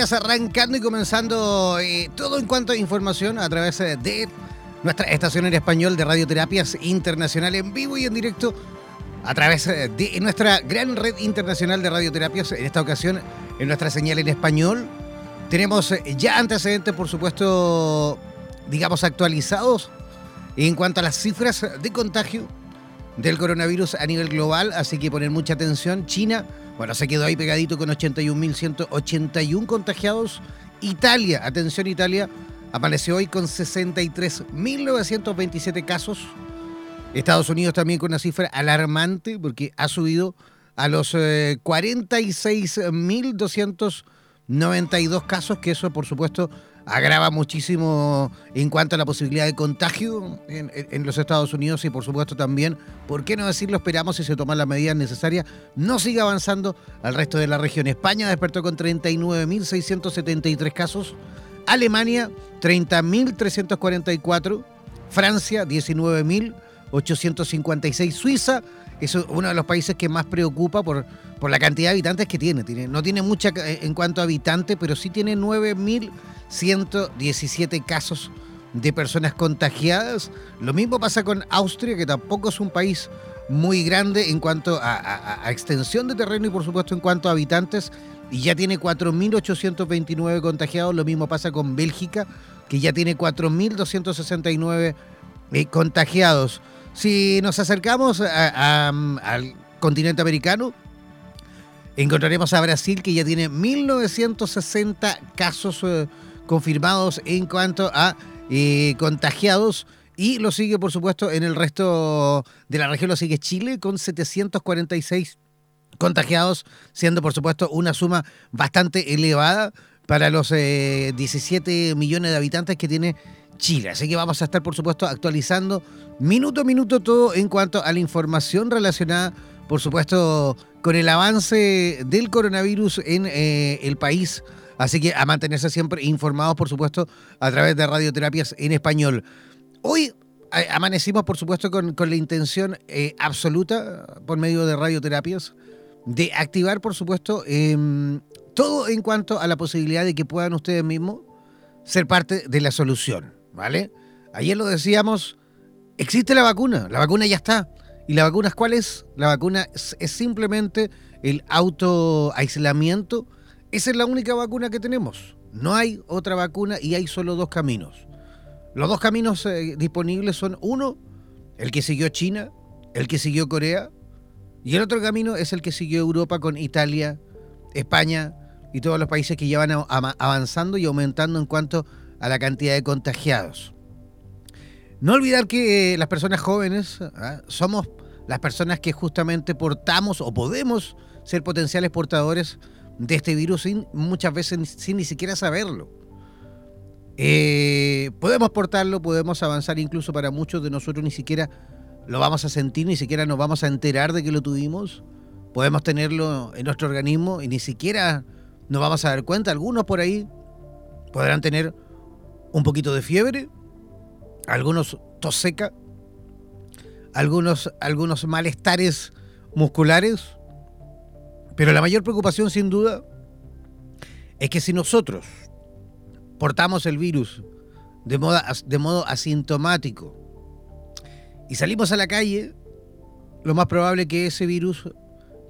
Días, arrancando y comenzando eh, todo en cuanto a información a través eh, de nuestra estación en español de Radioterapias Internacional en vivo y en directo a través eh, de nuestra gran red internacional de radioterapias, en esta ocasión en nuestra señal en español. Tenemos ya antecedentes, por supuesto, digamos, actualizados en cuanto a las cifras de contagio del coronavirus a nivel global, así que poner mucha atención. China bueno, se quedó ahí pegadito con 81.181 contagiados. Italia, atención Italia, apareció hoy con 63.927 casos. Estados Unidos también con una cifra alarmante porque ha subido a los 46.292 eh, casos, que eso por supuesto agrava muchísimo en cuanto a la posibilidad de contagio en, los Estados Unidos y por supuesto también, ¿por qué no decirlo? Esperamos si se toman las medidas necesarias, no siga avanzando al resto de la región. España despertó con 39.673 casos, Alemania 30.344, Francia 19.856, Suiza es uno de los países que más preocupa por, por la cantidad de habitantes que tiene. tiene. No tiene mucha eh, en cuanto a habitantes, pero sí tiene 9.000 117 casos de personas contagiadas. Lo mismo pasa con Austria, que tampoco es un país muy grande en cuanto a, extensión de terreno y por supuesto en cuanto a habitantes. Y ya tiene 4.829 contagiados. Lo mismo pasa con Bélgica, que ya tiene 4.269 eh, contagiados. Si nos acercamos al continente americano, encontraremos a Brasil que ya tiene 1960 casos eh, confirmados en cuanto a eh, contagiados. Y lo sigue, por supuesto, en el resto de la región lo sigue Chile con 746 contagiados, siendo, por supuesto, una suma bastante elevada para los 17 millones de habitantes que tiene Chile. Así que vamos a estar, por supuesto, actualizando minuto a minuto todo en cuanto a la información relacionada, por supuesto, con el avance del coronavirus en eh, el país. Así que a mantenerse siempre informados, por supuesto, a través de radioterapias en español. Hoy amanecimos, por supuesto, con, la intención eh, absoluta, por medio de radioterapias, de activar, por supuesto, em, todo en cuanto a la posibilidad de que puedan ustedes mismos ser parte de la solución. ¿Vale? Ayer lo decíamos, existe la vacuna, la vacuna ya está. ¿Y la vacuna cuál es? La vacuna es, simplemente el autoaislamiento. Esa es la única vacuna que tenemos. No hay otra vacuna y hay solo dos caminos. Los dos caminos eh, disponibles son uno, el que siguió China, el que siguió Corea, y el otro camino es el que siguió Europa con Italia, España y todos los países que ya van avanzando y aumentando en cuanto a la cantidad de contagiados. No olvidar que eh, las personas jóvenes ¿ah? somos las personas que justamente portamos o podemos ser potenciales portadores de este virus sin, muchas veces sin ni siquiera saberlo. Eh, podemos portarlo, podemos avanzar, incluso para muchos de nosotros ni siquiera lo vamos a sentir, ni siquiera nos vamos a enterar de que lo tuvimos. Podemos tenerlo en nuestro organismo y ni siquiera nos vamos a dar cuenta. Algunos por ahí podrán tener un poquito de fiebre, algunos tos seca, algunos, algunos malestares musculares, pero la mayor preocupación sin duda es que si nosotros portamos el virus de, de modo asintomático y salimos a la calle, lo más probable que ese virus,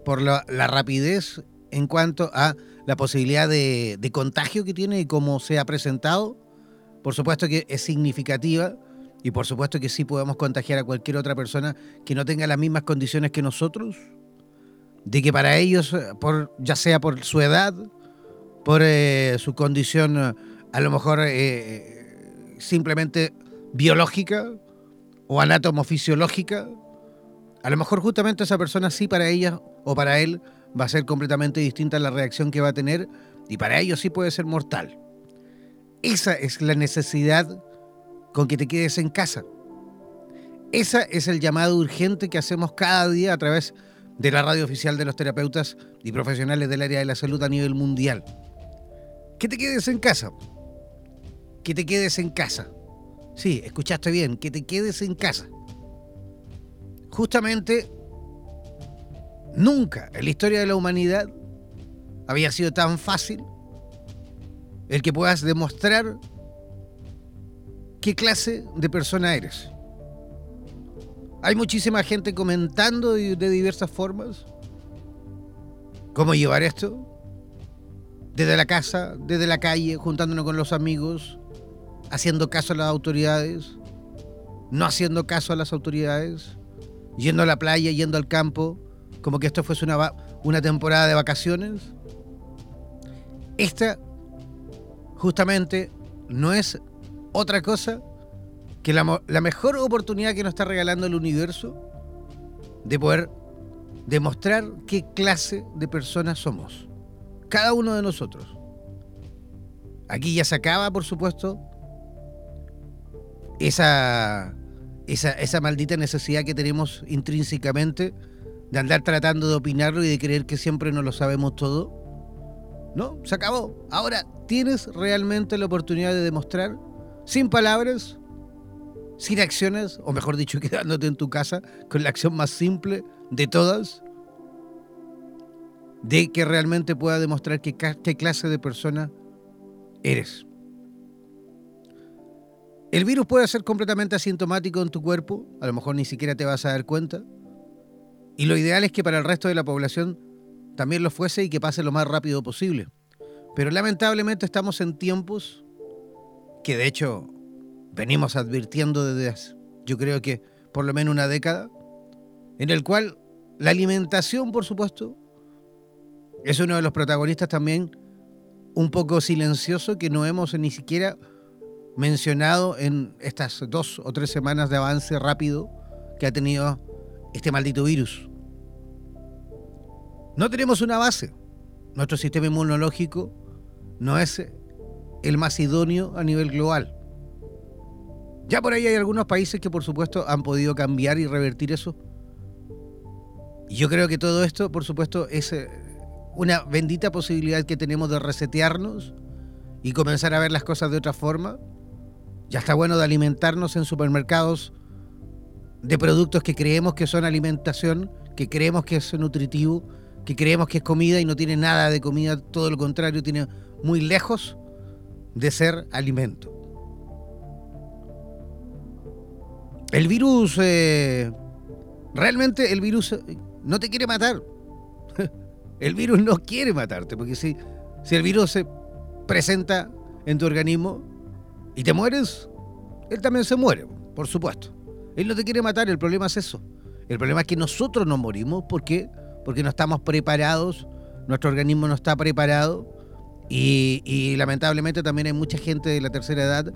por la, rapidez en cuanto a la posibilidad de, de contagio que tiene y cómo se ha presentado, por supuesto que es significativa y por supuesto que sí podemos contagiar a cualquier otra persona que no tenga las mismas condiciones que nosotros, de que para ellos, por, ya sea por su edad, por eh, su condición a lo mejor eh, simplemente biológica o anatomofisiológica, a lo mejor justamente esa persona sí para ella o para él va a ser completamente distinta la reacción que va a tener y para ellos sí puede ser mortal. Esa es la necesidad con que te quedes en casa. Ese es el llamado urgente que hacemos cada día a través de la radio oficial de los terapeutas y profesionales del área de la salud a nivel mundial. Que te quedes en casa. Que te quedes en casa. Sí, escuchaste bien, que te quedes en casa. Justamente, nunca en la historia de la humanidad había sido tan fácil el que puedas demostrar qué clase de persona eres. Hay muchísima gente comentando de, diversas formas cómo llevar esto. Desde la casa, desde la calle, juntándonos con los amigos, haciendo caso a las autoridades, no haciendo caso a las autoridades, yendo a la playa, yendo al campo, como que esto fuese una, una temporada de vacaciones. Esta justamente no es otra cosa que la, mejor oportunidad que nos está regalando el universo de poder demostrar qué clase de personas somos. Cada uno de nosotros. Aquí ya se acaba, por supuesto, esa, esa, esa maldita necesidad que tenemos intrínsecamente de andar tratando de opinarlo y de creer que siempre no lo sabemos todo. No, se acabó. Ahora tienes realmente la oportunidad de demostrar, sin palabras, sin acciones, o mejor dicho, quedándote en tu casa con la acción más simple de todas, de que realmente pueda demostrar qué, qué clase de persona eres. El virus puede ser completamente asintomático en tu cuerpo, a lo mejor ni siquiera te vas a dar cuenta, Y lo ideal es que para el resto de la población también lo fuese y que pase lo más rápido posible. Pero lamentablemente estamos en tiempos que de hecho venimos advirtiendo desde yo creo que por lo menos una década, en el cual la alimentación, por supuesto, es uno de los protagonistas también un poco silencioso que no hemos ni siquiera mencionado en estas dos o tres semanas de avance rápido que ha tenido este maldito virus. No tenemos una base. Nuestro sistema inmunológico no es el más idóneo a nivel global. Ya por ahí hay algunos países que por supuesto han podido cambiar y revertir eso. Y yo creo que todo esto, por supuesto, es eh, una bendita posibilidad que tenemos de resetearnos y comenzar a ver las cosas de otra forma. Ya está bueno de alimentarnos en supermercados de productos que creemos que son alimentación, que creemos que es nutritivo, que creemos que es comida y no tiene nada de comida, todo lo contrario, tiene muy lejos de ser alimento. El virus, eh, realmente el virus eh, no te quiere matar. El virus no quiere matarte, porque si, si el virus se presenta en tu organismo y te mueres, él también se muere, por supuesto. Él no te quiere matar, el problema es eso. El problema es que nosotros no morimos porque, porque no estamos preparados, nuestro organismo no está preparado y, lamentablemente también hay mucha gente de la tercera edad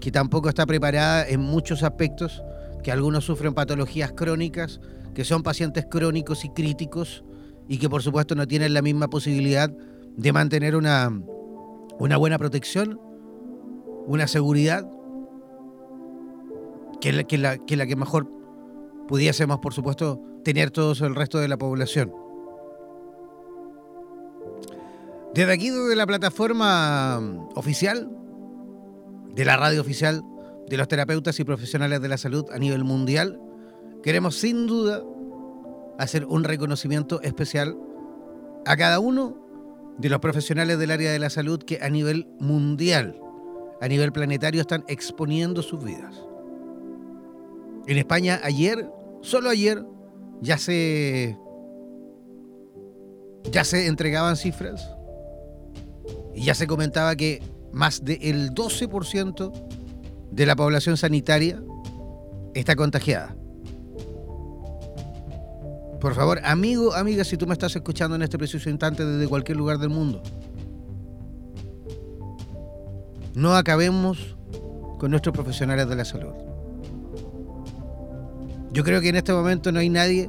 que tampoco está preparada en muchos aspectos, que algunos sufren patologías crónicas, que son pacientes crónicos y críticos y que por supuesto no tienen la misma posibilidad de mantener una, una buena protección, una seguridad, que la, que la, que la que mejor pudiésemos por supuesto tener todos el resto de la población. Desde aquí, desde la plataforma oficial, de la radio oficial de los terapeutas y profesionales de la salud a nivel mundial, queremos sin duda hacer un reconocimiento especial a cada uno de los profesionales del área de la salud que a nivel mundial, a nivel planetario, están exponiendo sus vidas. En España ayer, solo ayer, ya se, ya se entregaban cifras y ya se comentaba que más del 12% de la población sanitaria está contagiada. Por favor, amigo, amiga, si tú me estás escuchando en este preciso instante desde cualquier lugar del mundo, no acabemos con nuestros profesionales de la salud. Yo creo que en este momento no hay nadie,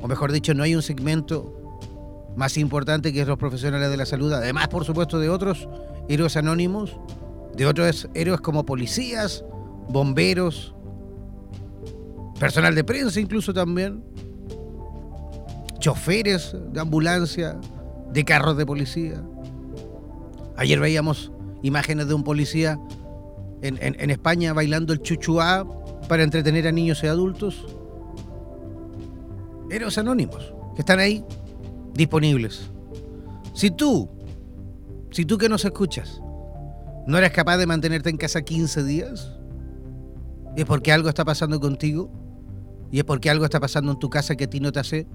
o mejor dicho, no hay un segmento más importante que los profesionales de la salud, además por supuesto de otros héroes anónimos, de otros héroes como policías, bomberos, personal de prensa incluso también, choferes de ambulancia, de carros de policía. Ayer veíamos imágenes de un policía en, en España bailando el chuchuá para entretener a niños y adultos. Héroes anónimos que están ahí disponibles. Si tú, si tú que nos escuchas, no eres capaz de mantenerte en casa 15 días, es porque algo está pasando contigo y es porque algo está pasando en tu casa que a ti no te hace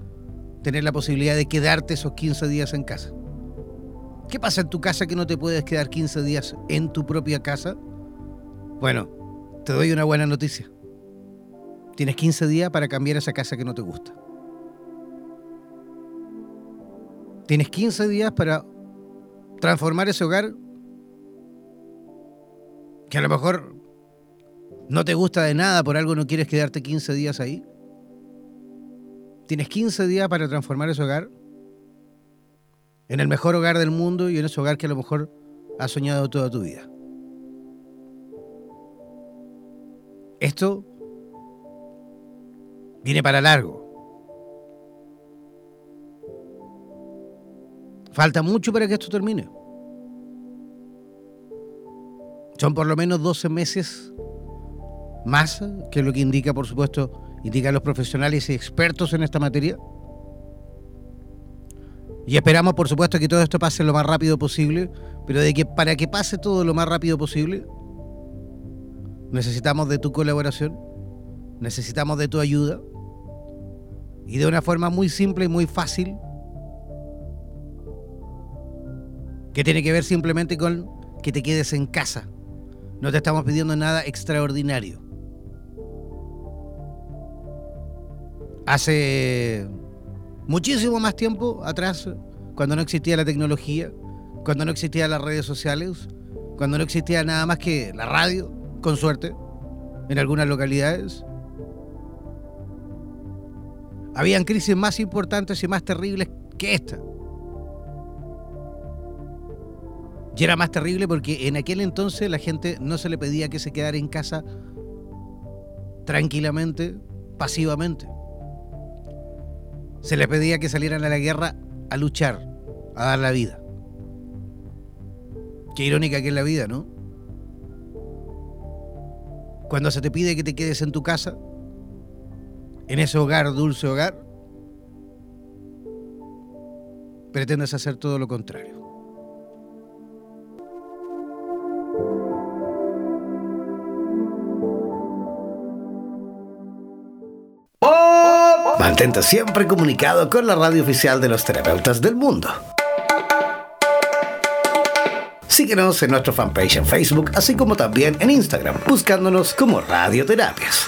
tener la posibilidad de quedarte esos 15 días en casa. ¿Qué pasa en tu casa que no te puedes quedar 15 días en tu propia casa? Bueno, te doy una buena noticia. Tienes 15 días para cambiar esa casa que no te gusta. Tienes 15 días para transformar ese hogar que a lo mejor no te gusta de nada, por algo no quieres quedarte 15 días ahí. Tienes 15 días para transformar ese hogar en el mejor hogar del mundo y en ese hogar que a lo mejor has soñado toda tu vida. Esto viene para largo. Falta mucho para que esto termine. Son por lo menos 12 meses más, que lo que indica, por supuesto, indican los profesionales y expertos en esta materia. Y esperamos, por supuesto, que todo esto pase lo más rápido posible, pero de que para que pase todo lo más rápido posible, necesitamos de tu colaboración, necesitamos de tu ayuda, y de una forma muy simple y muy fácil, que tiene que ver simplemente con que te quedes en casa. No te estamos pidiendo nada extraordinario. Hace muchísimo más tiempo atrás, cuando no existía la tecnología, cuando no existían las redes sociales, cuando no existía nada más que la radio, con suerte, en algunas localidades, habían crisis más importantes y más terribles que esta. Y era más terrible porque en aquel entonces la gente no se le pedía que se quedara en casa tranquilamente, pasivamente. Se le pedía que salieran a la guerra a luchar, a dar la vida. Qué irónica que es la vida, ¿no? Cuando se te pide que te quedes en tu casa, en ese hogar, dulce hogar, pretendes hacer todo lo contrario. Mantente siempre comunicado con la radio oficial de los terapeutas del mundo. Síguenos en nuestro fanpage en Facebook, así como también en Instagram, buscándonos como Radioterapias.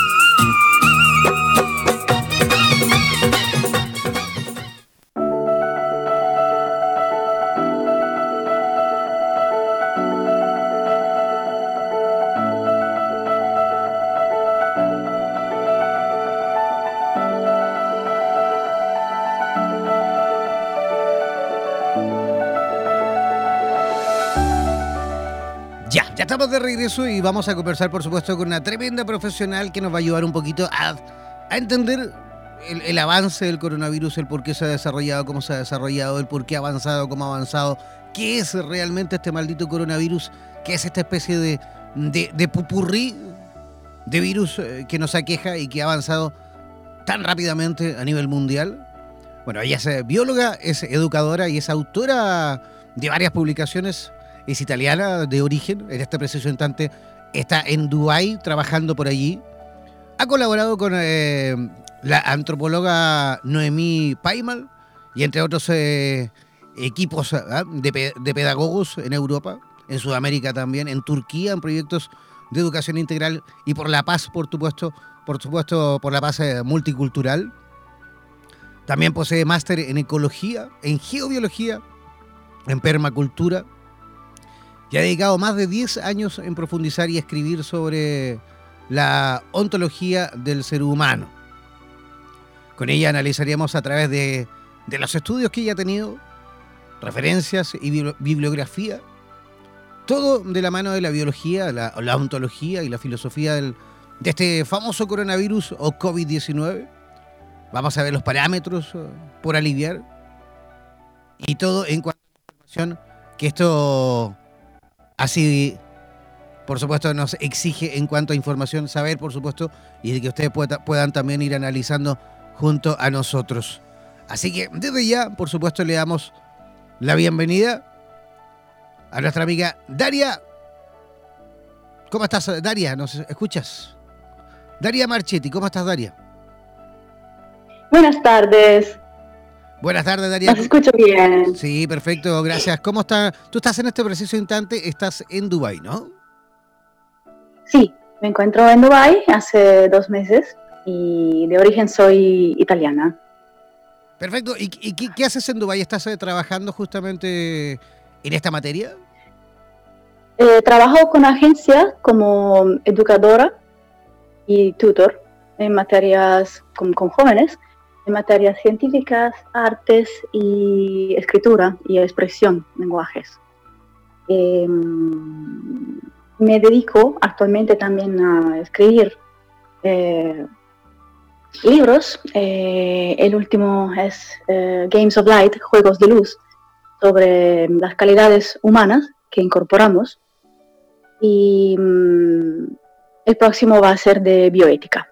De regreso y vamos a conversar, por supuesto, con una tremenda profesional que nos va a ayudar un poquito a, entender el, avance del coronavirus, el por qué se ha desarrollado, cómo se ha desarrollado, el por qué ha avanzado, cómo ha avanzado, qué es realmente este maldito coronavirus, qué es esta especie de, de, pupurrí de virus eh, que nos aqueja y que ha avanzado tan rápidamente a nivel mundial. Bueno, ella es bióloga, es educadora y es autora de varias publicaciones es italiana de origen, en este preciso instante está en Dubái trabajando por allí. Ha colaborado con eh, la antropóloga Noemí Paimal y entre otros eh, equipos ¿ah? de, de, pedagogos en Europa, en Sudamérica también, en Turquía, en proyectos de educación integral y por la paz, por supuesto, por supuesto, por la paz eh, multicultural. También posee máster en ecología, en geobiología, en permacultura y ha dedicado más de 10 años en profundizar y escribir sobre la ontología del ser humano. Con ella analizaríamos a través de, los estudios que ella ha tenido, referencias y bibliografía, todo de la mano de la biología, la, ontología y la filosofía de este famoso coronavirus o COVID-19. Vamos a ver los parámetros eh, por aliviar y todo en cuanto a la información que esto Así, por supuesto, nos exige en cuanto a información saber, por supuesto, y de que ustedes puedan también ir analizando junto a nosotros. Así que desde ya, por supuesto, le damos la bienvenida a nuestra amiga Daria. ¿Cómo estás, Daria? ¿Nos escuchas? Daria Marchetti, ¿cómo estás, Daria? Buenas tardes. Buenas tardes, Daria. Nos escucho bien. Sí, perfecto, gracias. ¿Cómo está? Tú estás en este preciso instante, estás en Dubái, ¿no? Sí, me encuentro en Dubái hace dos meses y de origen soy italiana. Perfecto. ¿Y, qué, haces en Dubái? ¿Estás eh, trabajando justamente en esta materia? Eh, trabajo con agencias como educadora y tutor en materias con jóvenes en materias científicas, artes y escritura y expresión, lenguajes. Em, me dedico actualmente también a escribir eh, libros. Eh, el último es eh, Games of Light, Juegos de Luz, sobre las calidades humanas que incorporamos. Y mm, el próximo va a ser de bioética.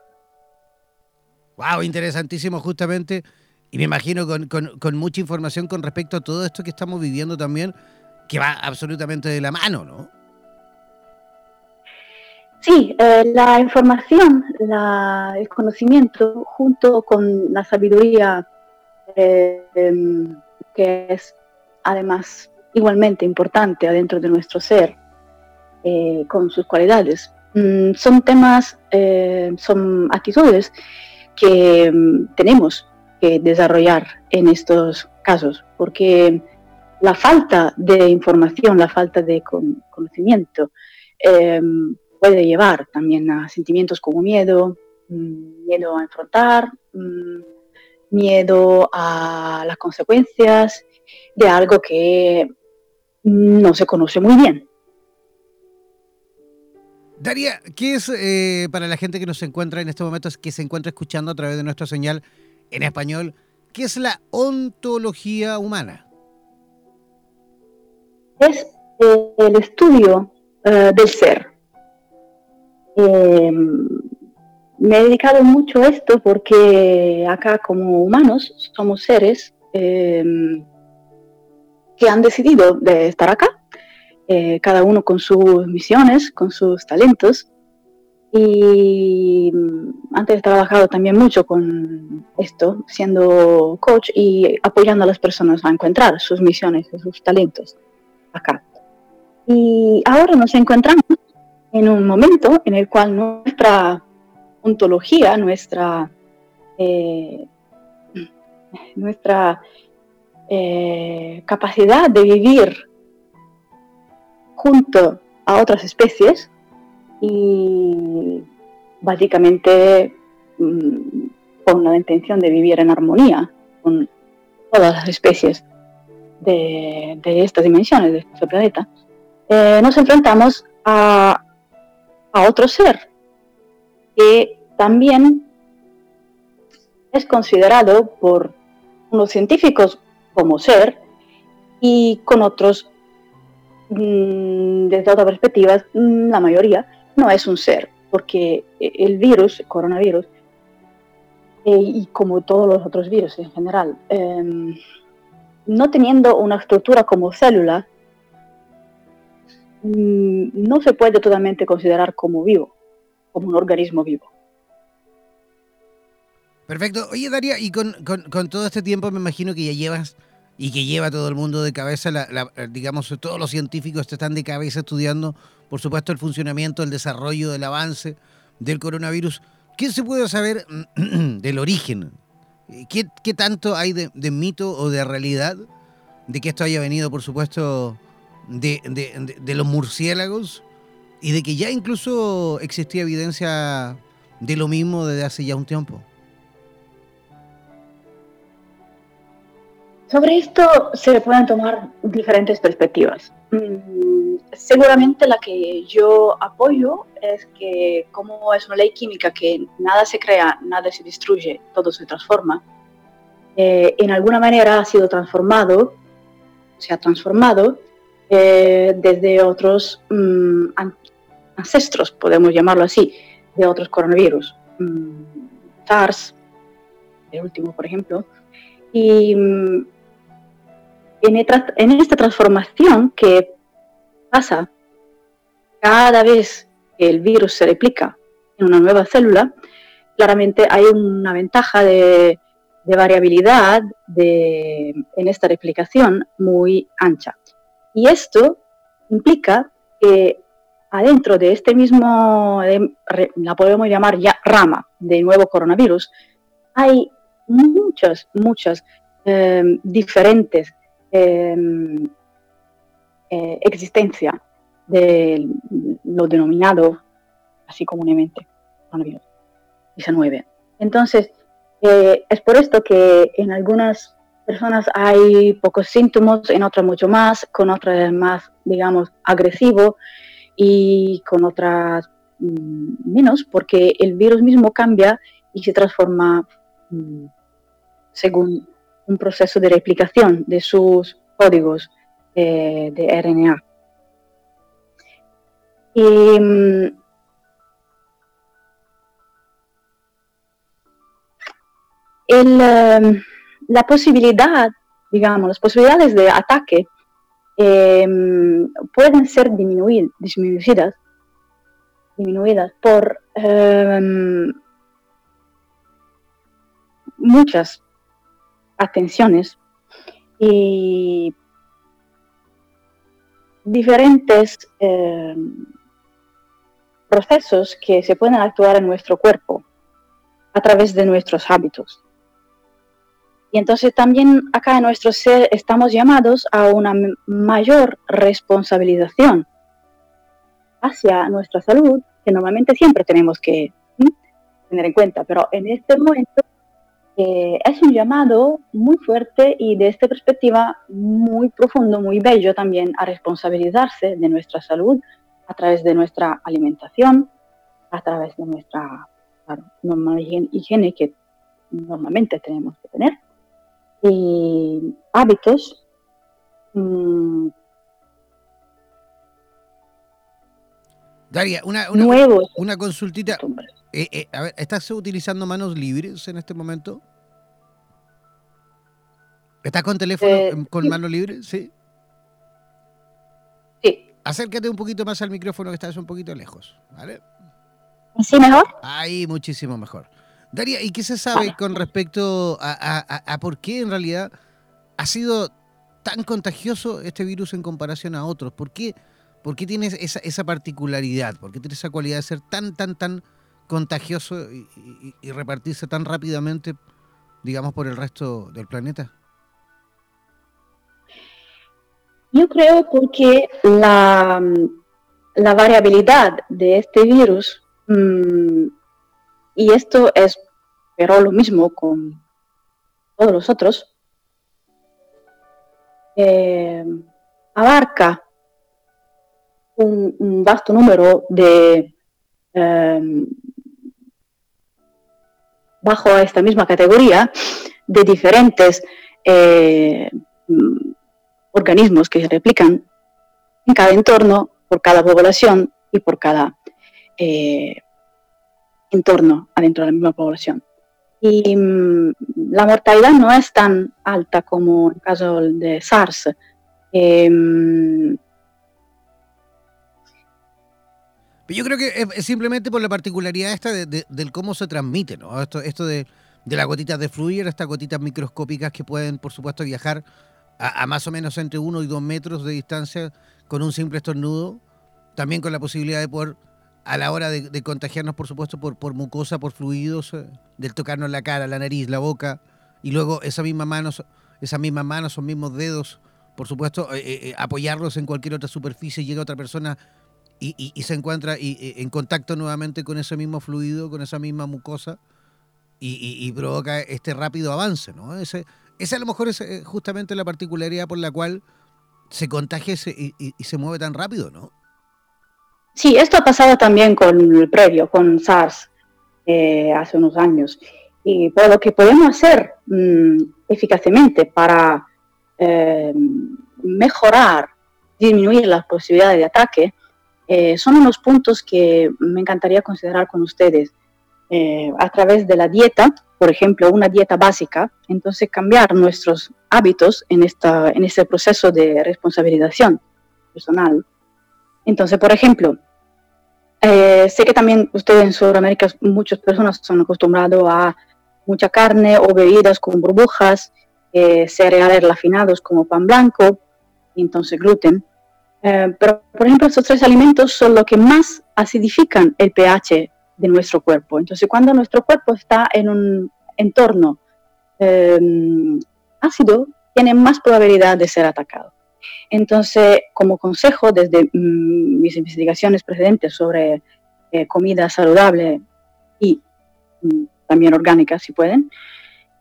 Wow, interesantísimo justamente. Y me imagino con, mucha información con respecto a todo esto que estamos viviendo también, que va absolutamente de la mano, ¿no? Sí, eh, la información, el conocimiento, junto con la sabiduría, eh, em, que es además igualmente importante adentro de nuestro ser, eh, con sus cualidades, mm, son temas, son actitudes que mm, tenemos que desarrollar en estos casos, porque la falta de información, la falta de conocimiento, em, puede llevar también a sentimientos como miedo, mm, miedo a enfrentar, mm, miedo a las consecuencias de algo que no se conoce muy bien. Daria, ¿qué es eh, para la gente que nos encuentra en estos momentos, que se encuentra escuchando a través de nuestra señal en español, qué es la ontología humana? Es eh, el estudio eh, del ser, eh, me he dedicado mucho a esto porque acá como humanos somos seres eh, que han decidido de estar acá, eh, cada uno con sus misiones, con sus talentos. Y antes he trabajado también mucho con esto, siendo coach y apoyando a las personas a encontrar sus misiones sus talentos acá. Y ahora nos encontramos en un momento en el cual nuestra ontología, nuestra, eh, nuestra eh, capacidad de vivir junto a otras especies y básicamente mm, con la intención de vivir en armonía con todas las especies de, estas dimensiones de este planeta, eh, nos enfrentamos a a otro ser que también es considerado por unos científicos como ser y con otros, desde otras perspectivas, mm, la mayoría no es un ser, porque el virus, el coronavirus, eh, y como todos los otros virus en general, em, no teniendo una estructura como célula, Mm, no se puede totalmente considerar como vivo, como un organismo vivo. Perfecto. Oye, Daria, y con, todo este tiempo me imagino que ya llevas y que lleva todo el mundo de cabeza, digamos, todos los científicos están de cabeza estudiando, por supuesto, el funcionamiento, el desarrollo, el avance del coronavirus. ¿Qué se puede saber del origen? ¿Qué, tanto hay de, de, mito o de realidad de que esto haya venido, por supuesto, de, los murciélagos y de que ya incluso existía evidencia de lo mismo desde hace ya un tiempo. Sobre esto se pueden tomar diferentes perspectivas. Mm, seguramente la que yo apoyo es que como es una ley química que nada se crea, nada se destruye, todo se transforma, eh, en alguna manera ha sido transformado, se ha transformado eh, desde otros mm, ancestros, podemos llamarlo así, de otros coronavirus. Mm, SARS, el último, por ejemplo. Y en, en esta transformación que pasa cada vez que el virus se replica en una nueva célula, claramente hay una ventaja de, de variabilidad de, en esta replicación muy ancha. Y esto implica que adentro de este mismo, la podemos llamar ya rama de nuevo coronavirus, hay muchas, muchas em, diferentes em, eh, existencias de lo denominado así comúnmente coronavirus 19. Entonces, eh, es por esto que en algunas personas hay pocos síntomas, en otras mucho más, con otras más, digamos, agresivo y con otras mm, menos, porque el virus mismo cambia y y se transforma mm, según un proceso de replicación de sus códigos eh, de RNA. Y mm, em, la posibilidad, digamos, las posibilidades de ataque em, pueden ser disminuidas, disminuidas por em, muchas atenciones. Y diferentes procesos que se pueden actuar en nuestro cuerpo a través de nuestros hábitos. Y entonces también acá en nuestro ser estamos llamados a una mayor responsabilización hacia nuestra salud, que normalmente siempre tenemos que tener en cuenta, pero en este momento eh, es un llamado muy fuerte y de esta perspectiva muy profundo, muy bello también a responsabilizarse de nuestra salud a través de nuestra alimentación, a través de nuestra normal higiene que normalmente tenemos que tener y hábitos mm, Daria, una, nuevos una consultita. Eh, eh, a ver, ¿Estás utilizando manos libres en este momento? ¿Estás con teléfono eh, con manos libres? Sí. Sí. Acércate un poquito más al micrófono que estás un poquito lejos, ¿vale? ¿Así mejor? Ahí, muchísimo mejor. Daria, ¿y qué se sabe con respecto a, por qué en realidad ha sido tan contagioso este virus en comparación a otros? ¿Por qué, por qué tiene esa, particularidad? ¿Por qué tiene esa cualidad de ser tan, tan, tan contagioso y, repartirse tan rápidamente, digamos, por el resto del planeta? Yo creo porque la, la variabilidad de este virus mm, y esto es, pero lo mismo con todos los otros, eh, abarca un, vasto número de, eh, bajo esta misma categoría, de diferentes eh, organismos que se replican en cada entorno, por cada población y por cada en torno adentro de la misma población. Y mm, la mortalidad no es tan alta como en el caso de SARS. Em, yo creo que es simplemente por la particularidad esta de, del cómo se transmite, ¿no? Esto, esto de, de las gotitas de fluir, estas gotitas microscópicas que pueden, por supuesto, viajar a, más o menos entre uno y dos metros de distancia con un simple estornudo, también con la posibilidad de poder a la hora de, contagiarnos, por supuesto, por, mucosa, por fluidos, eh, del tocarnos la cara, la nariz, la boca, y luego esa misma mano, esas mismas manos, esos mismos dedos, por supuesto, eh, eh, apoyarlos en cualquier otra superficie, llega otra persona y, se encuentra en contacto nuevamente con ese mismo fluido, con esa misma mucosa, y, provoca este rápido avance, ¿no? Ese, esa a lo mejor es justamente la particularidad por la cual se contagia y se mueve tan rápido, ¿no? Sí, esto ha pasado también con el previo, con SARS, eh, hace unos años. Y por lo que podemos hacer mm, eficazmente para eh, mejorar, disminuir las posibilidades de ataque, eh, son unos puntos que me encantaría considerar con ustedes. A través de la dieta, por ejemplo, una dieta básica, entonces cambiar nuestros hábitos en, esta, en este proceso de responsabilización personal entonces, por ejemplo, eh, sé que también ustedes en Sudamérica, muchas personas son acostumbrados a mucha carne o bebidas con burbujas, eh, cereales refinados como pan blanco, entonces gluten. Eh, pero, por ejemplo, estos tres alimentos son los que más acidifican el pH de nuestro cuerpo. Entonces, cuando nuestro cuerpo está en un entorno ácido, tiene más probabilidad de ser atacado. Entonces, como consejo, desde mm, mis investigaciones precedentes sobre eh, comida saludable y mm, también orgánica, si pueden,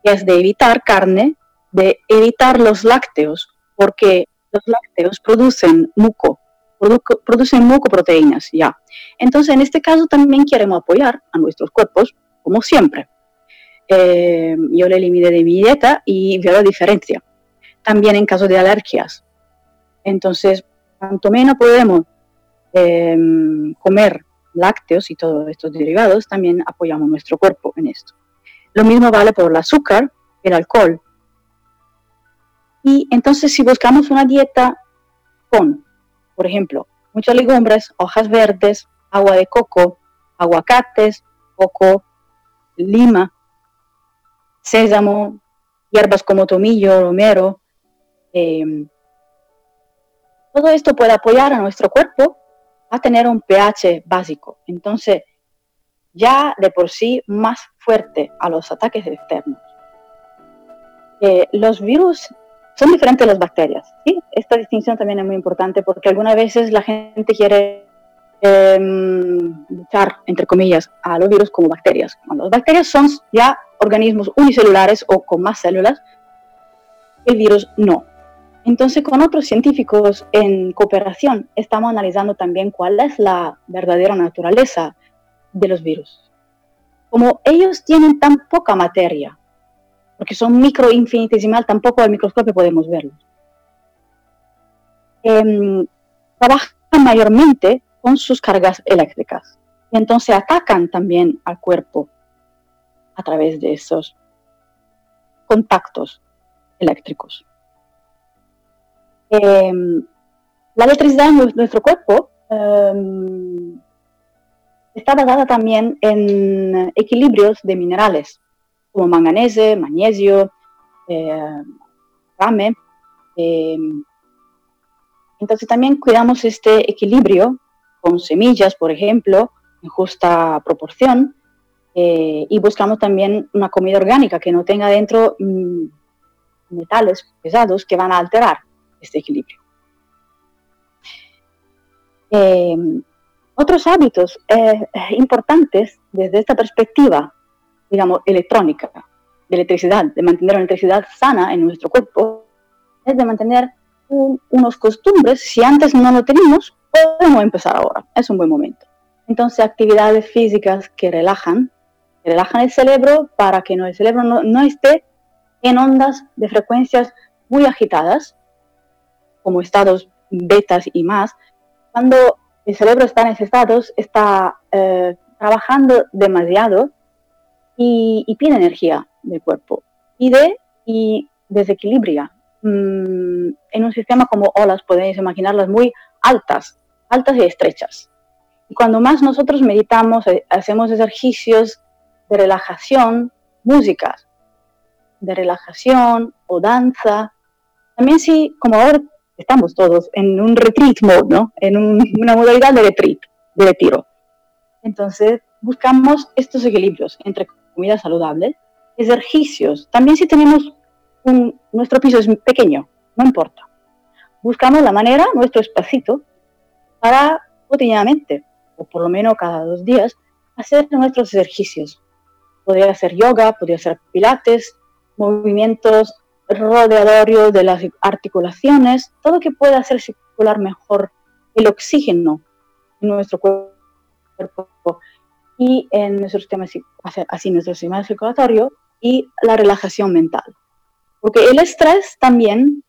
es de evitar carne, de evitar los lácteos, porque los lácteos producen muco, producen mucoproteínas, ya. Entonces, en este caso también queremos apoyar a nuestros cuerpos, como siempre, eh, yo le eliminé de mi dieta y veo la diferencia. También en caso de alergias. Entonces, cuanto menos podemos em, comer lácteos y todos estos derivados, también apoyamos nuestro cuerpo en esto. Lo mismo vale por el azúcar, el alcohol. Y entonces si buscamos una dieta con, por ejemplo, muchas legumbres, hojas verdes, agua de coco, aguacates, coco, lima, sésamo, hierbas como tomillo, romero. Em, todo esto puede apoyar a nuestro cuerpo a tener un pH básico. Entonces, ya de por sí más fuerte a los ataques externos. Eh, los virus son diferentes las bacterias. ¿sí? Esta distinción también es muy importante porque algunas veces la gente quiere em, luchar, entre comillas, a los virus como bacterias. Cuando las bacterias son ya organismos unicelulares o con más células, el virus no. Entonces, con otros científicos en cooperación, estamos analizando también cuál es la verdadera naturaleza de los virus. Como ellos tienen tan poca materia, porque son micro infinitesimal, tampoco al microscopio podemos verlos. Em, trabajan mayormente con sus cargas eléctricas y entonces atacan también al cuerpo a través de esos contactos eléctricos. Em, la electricidad en nuestro cuerpo em, está basada también en equilibrios de minerales como manganese, magnesio, eh, rame. Em, entonces también cuidamos este equilibrio con semillas, por ejemplo, en justa proporción, eh, y buscamos también una comida orgánica que no tenga dentro mm, metales pesados que van a alterar este equilibrio. Em, otros hábitos eh, importantes desde esta perspectiva digamos, electrónica, de electricidad, de mantener la electricidad sana en nuestro cuerpo, es de mantener unos costumbres. Si antes no lo teníamos, podemos empezar ahora. Es un buen momento. Entonces, actividades físicas que relajan, que relajan el cerebro para que el cerebro no, no esté en ondas de frecuencias muy agitadas, como estados betas y más. Cuando el cerebro está en esos estados, está eh, trabajando demasiado y, pide energía del cuerpo. Pide y desequilibra. Mm, en un sistema como olas podéis imaginarlas muy altas, altas y estrechas. Y cuando más nosotros meditamos, eh, hacemos ejercicios de relajación, músicas de relajación o danza, también si, como ahora estamos todos en un retreat mode, ¿no? En una modalidad de retreat, de retiro. Entonces, buscamos estos equilibrios entre comida saludable, ejercicios. También si tenemos un, nuestro piso es pequeño, no importa. Buscamos la manera, nuestro espacito, para cotidianamente, o por lo menos cada dos días, hacer nuestros ejercicios. Podría ser yoga, podría ser pilates, movimientos rodeadorios de las articulaciones, todo que pueda hacer circular mejor el oxígeno en nuestro cuerpo y en nuestro sistema, así nuestro sistema circulatorio y la relajación mental. Porque el estrés también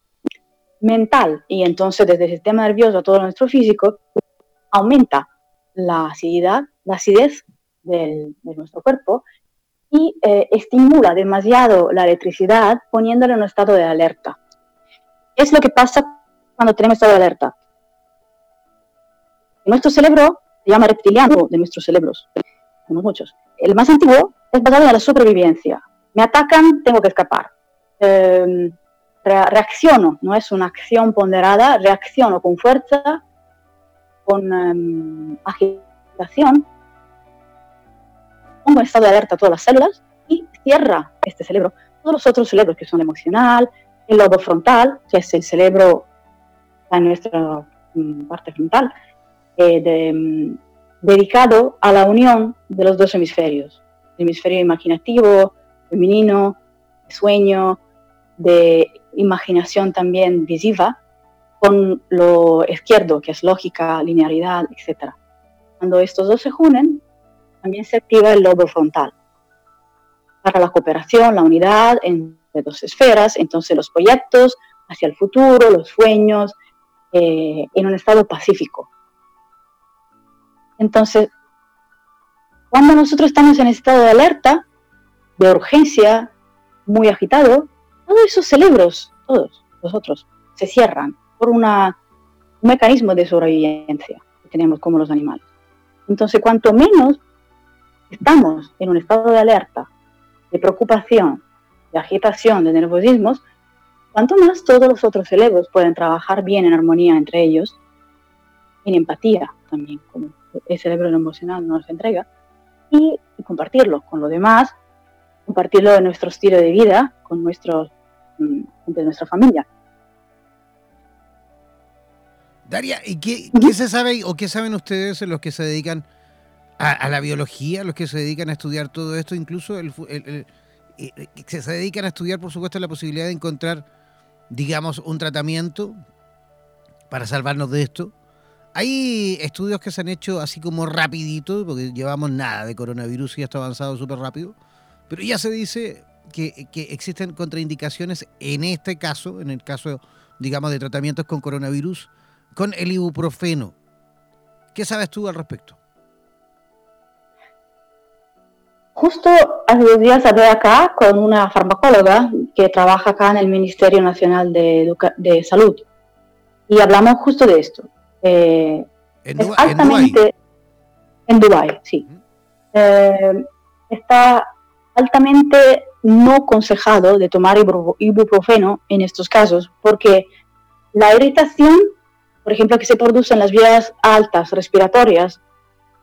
mental y entonces desde el sistema nervioso a todo nuestro físico aumenta la acididad, la acidez de nuestro cuerpo y eh, estimula demasiado la electricidad poniéndole en un estado de alerta. Es lo que pasa cuando tenemos estado de alerta. Nuestro cerebro se llama reptiliano de nuestros cerebros muchos. El más antiguo es basado en la supervivencia. Me atacan, tengo que escapar. Em, reacciono, no es una acción ponderada, reacciono con fuerza, con em, agitación, pongo en estado de alerta todas las células y cierra este cerebro. Todos los otros cerebros que son emocional, el lobo frontal, que es el cerebro en nuestra mm, parte frontal, eh, de, mm, dedicado a la unión de los dos hemisferios, hemisferio imaginativo, femenino, sueño, de imaginación también visiva, con lo izquierdo, que es lógica, linealidad, etc. Cuando estos dos se unen, también se activa el lobo frontal, para la cooperación, la unidad entre dos esferas, entonces los proyectos hacia el futuro, los sueños, eh, en un estado pacífico. Entonces, cuando nosotros estamos en estado de alerta, de urgencia, muy agitado, todos esos cerebros, todos nosotros, se cierran por un mecanismo de sobrevivencia que tenemos como los animales. Entonces, cuanto menos estamos en un estado de alerta, de preocupación, de agitación, de nerviosismos, cuanto más todos los otros cerebros pueden trabajar bien en armonía entre ellos, en empatía también, como el cerebro emocional nos entrega, y, compartirlo con los demás, compartirlo de nuestro estilo de vida, con nuestros, mm, de nuestra familia. Daria, ¿y qué, se sabe o qué saben ustedes los que se dedican a, la biología, los que se dedican a estudiar todo esto, incluso el, el, que se dedican a estudiar, por supuesto, la posibilidad de encontrar, digamos, un tratamiento para salvarnos de esto? Hay estudios que se han hecho así como rapidito, porque llevamos nada de coronavirus y esto ha avanzado súper rápido, pero ya se dice que, que, existen contraindicaciones en este caso, en el caso, digamos, de tratamientos con coronavirus, con el ibuprofeno. ¿Qué sabes tú al respecto? Justo hace dos días hablé acá con una farmacóloga que trabaja acá en el Ministerio Nacional de, Salud y hablamos justo de esto. Eh, ¿En, es altamente, en Dubái, sí. Eh, está altamente no aconsejado de tomar ibuprofeno en estos casos porque la irritación por ejemplo, que se produce en las vías altas respiratorias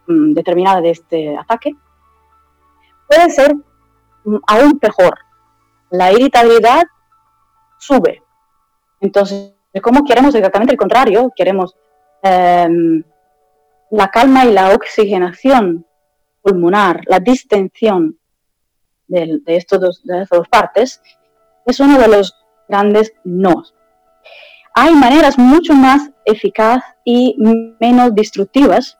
mm, determinadas de este ataque, puede ser mm, aún peor. La irritabilidad sube. Entonces, ¿cómo queremos exactamente el contrario? Queremos em, la calma y la oxigenación pulmonar, la distensión de, estos dos, de estas dos partes, es uno de los grandes nos. Hay maneras mucho más eficaces y menos destructivas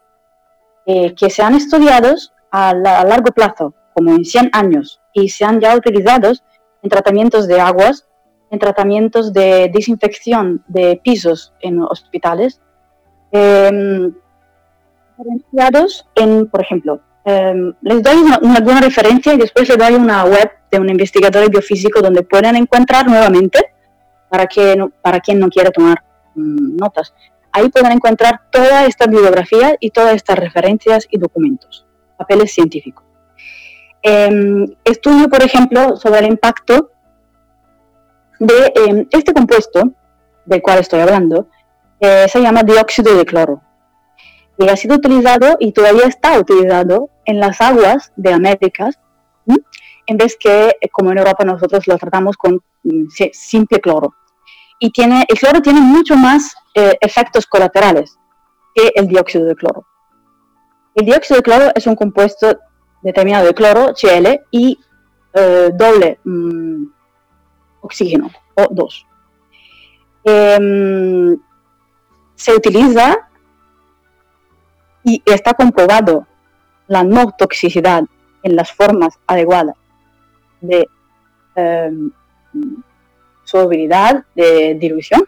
eh, que se han estudiado a, largo plazo, como en 100 años, y se han ya utilizado en tratamientos de aguas, en tratamientos de desinfección de pisos en hospitales, eh, en, por ejemplo, em, les doy una, alguna referencia y después les doy una web de un investigador biofísico donde pueden encontrar nuevamente para, que, para quien no quiera tomar mm, notas. Ahí pueden encontrar toda esta bibliografía y todas estas referencias y documentos, papeles científicos. Em, estudio, por ejemplo, sobre el impacto de este compuesto del cual estoy hablando, eh, se llama dióxido de cloro. Y ha sido utilizado y todavía está utilizado en las aguas de Américas, en vez que, eh, como en Europa, nosotros lo tratamos con mm, simple cloro. Y tiene, el cloro tiene mucho más eh, efectos colaterales que el dióxido de cloro. El dióxido de cloro es un compuesto determinado de cloro, Cl, y eh, doble mm, oxígeno, O2. Em, se utiliza y está comprobado la no toxicidad en las formas adecuadas de su habilidad de dilución.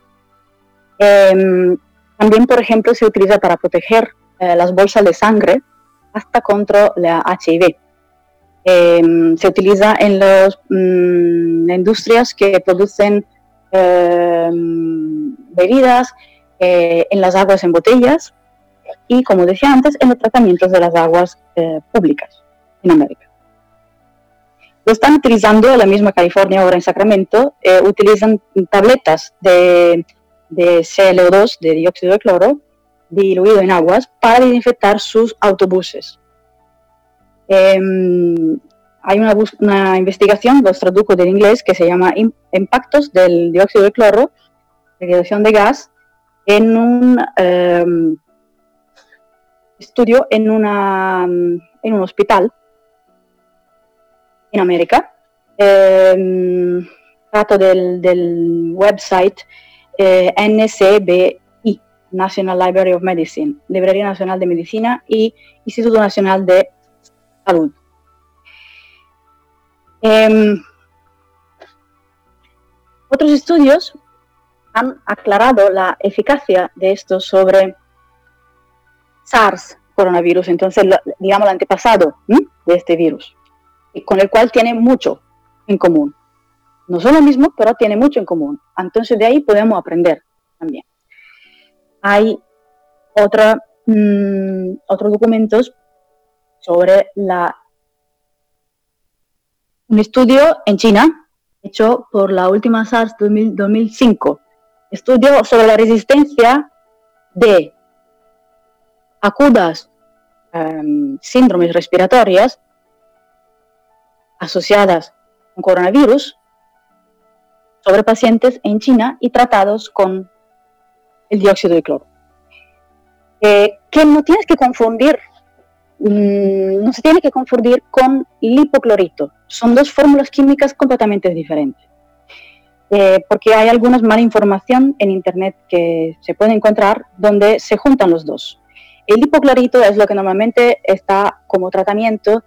Em, también, por ejemplo, se utiliza para proteger eh, las bolsas de sangre hasta contra la HIV. Em, se utiliza en las mm, industrias que producen bebidas, eh, en las aguas en botellas y, como decía antes, en los tratamientos de las aguas eh, públicas en América. Lo están utilizando en la misma California, ahora en Sacramento, eh, utilizan tabletas de, de CLO2, de dióxido de cloro, diluido en aguas, para desinfectar sus autobuses. Em, hay una, una, investigación, los traduzco del inglés, que se llama Impactos del dióxido de cloro, reducción de gas, en un em, estudio en, una, en un hospital en América. Eh, trato del, del website eh, NCBI, National Library of Medicine, Librería Nacional de Medicina y Instituto Nacional de Salud. Em, otros estudios han aclarado la eficacia de esto sobre SARS coronavirus, entonces digamos el antepasado de este virus, con el cual tiene mucho en común. No son lo mismo, pero tiene mucho en común. Entonces de ahí podemos aprender también. Hay otra, mm, otros documentos sobre la, un estudio en China hecho por la última SARS 2005, estudio sobre la resistencia de acudas em, síndromes respiratorias asociadas con coronavirus sobre pacientes en China y tratados con el dióxido de cloro. Eh, que no tienes que confundir, mm, no se tiene que confundir con hipoclorito. Son dos fórmulas químicas completamente diferentes. Eh, porque hay alguna mala información en Internet que se puede encontrar donde se juntan los dos. El hipoclorito es lo que normalmente está como tratamiento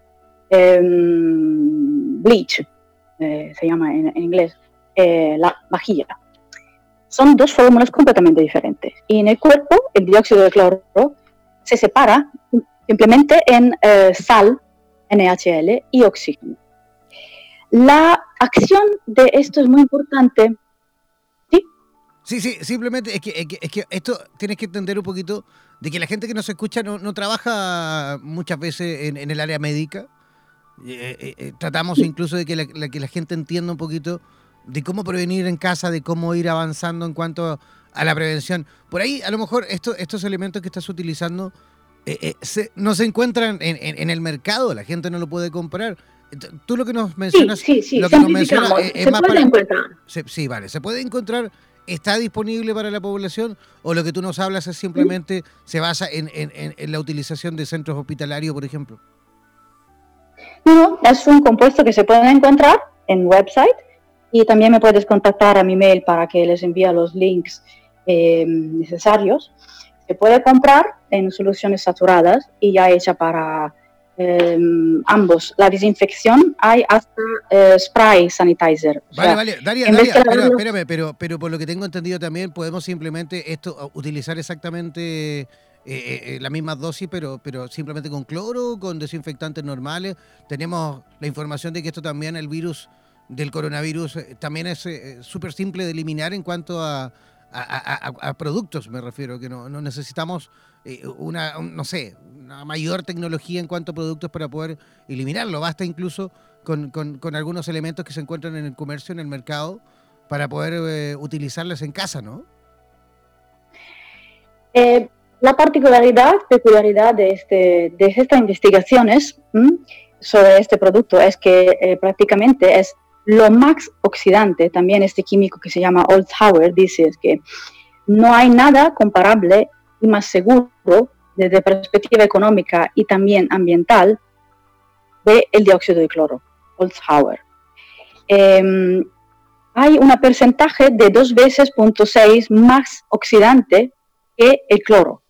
em, bleach, eh, se llama en, inglés, eh, la vajilla. Son dos fórmulas completamente diferentes. Y en el cuerpo, el dióxido de cloro se separa simplemente en eh, sal, NaCl y oxígeno. La acción de esto es muy importante. ¿Sí? Sí, sí, simplemente es que, es que esto tienes que entender un poquito de que la gente que nos escucha no, trabaja muchas veces en, el área médica. Eh, eh, eh, tratamos incluso de que la, que la gente entienda un poquito de cómo prevenir en casa, de cómo ir avanzando en cuanto a la prevención. Por ahí, a lo mejor, esto, estos elementos que estás utilizando no se encuentran en, el mercado, la gente no lo puede comprar. Tú lo que nos mencionas, sí, sí, lo que nos mencionas es, más para, encontrar. sí, vale, se puede encontrar está disponible para la población o lo que tú nos hablas es simplemente se basa en, la utilización de centros hospitalarios, por ejemplo? No, es un compuesto que se puede encontrar en website y también me puedes contactar a mi mail para que les envíe los links eh, necesarios. Se puede comprar en soluciones saturadas y ya hecha para Em, ambos. La desinfección hay hasta eh, spray sanitizer. Vale, vale. Daria, Daria espérame, pero, pero por lo que tengo entendido también podemos simplemente esto utilizar exactamente eh, eh, la misma dosis, pero, pero simplemente con cloro, con desinfectantes normales. Tenemos la información de que esto también, el virus del coronavirus, también es súper simple de eliminar en cuanto a, a, productos, me refiero, que no, no necesitamos una, no sé, mayor tecnología en cuanto a productos para poder eliminarlo. Basta incluso con, algunos elementos que se encuentran en el comercio, en el mercado, para poder eh, utilizarlos en casa, ¿no? Eh, la particularidad, peculiaridad de, este, de estas investigaciones sobre este producto es que eh, prácticamente es lo más oxidante, también este químico que se llama Holzhauer dice que no hay nada comparable y más seguro desde perspectiva económica y también ambiental de el dióxido de cloro, Holzhauer. Em, hay un porcentaje de dos veces punto seis más oxidante que el cloro,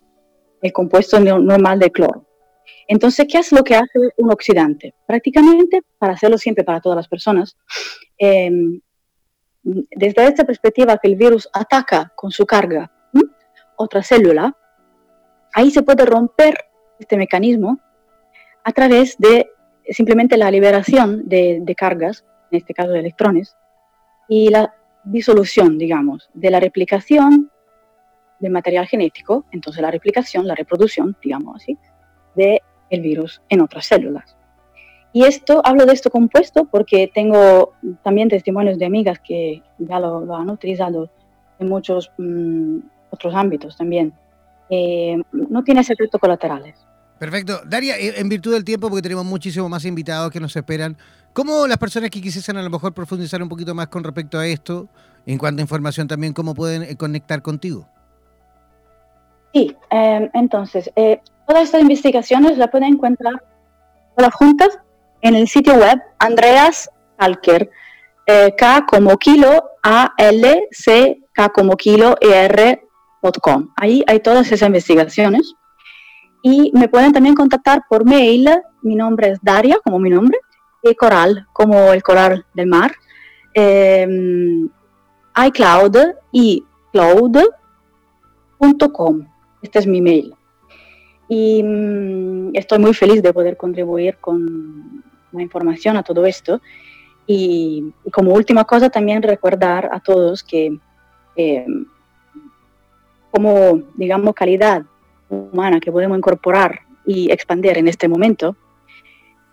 el compuesto normal de cloro. Entonces, ¿qué es lo que hace un oxidante? Prácticamente, para hacerlo siempre para todas las personas, em, desde esta perspectiva que el virus ataca con su carga otra célula, ahí se puede romper este mecanismo a través de simplemente la liberación de, cargas, en este caso de electrones, y la disolución, digamos, de la replicación del material genético, entonces la replicación, la reproducción, digamos así, del el virus en otras células. Y esto, hablo de esto compuesto porque tengo también testimonios de amigas que ya lo, han utilizado en muchos mm, otros ámbitos también. Eh, no tiene efectos colaterales. Perfecto. Daria, eh, en virtud del tiempo, porque tenemos muchísimos más invitados que nos esperan, ¿cómo las personas que quisiesen a lo mejor profundizar un poquito más con respecto a esto, en cuanto a información también, cómo pueden eh, conectar contigo? Sí, em, entonces, todas estas investigaciones las pueden encontrar todas juntas en el sitio web Andreas Alker, K como kilo, A, L, C, K como kilo, E, R, Ahí hay todas esas investigaciones. Y me pueden también contactar por mail. Mi nombre es Daria, como mi nombre, de coral, como el coral del mar, eh, iCloud y cloud.com. Este es mi mail. Y mm, estoy muy feliz de poder contribuir con la información a todo esto. Y, como última cosa, también recordar a todos que eh, como, digamos, calidad humana que podemos incorporar y expandir en este momento,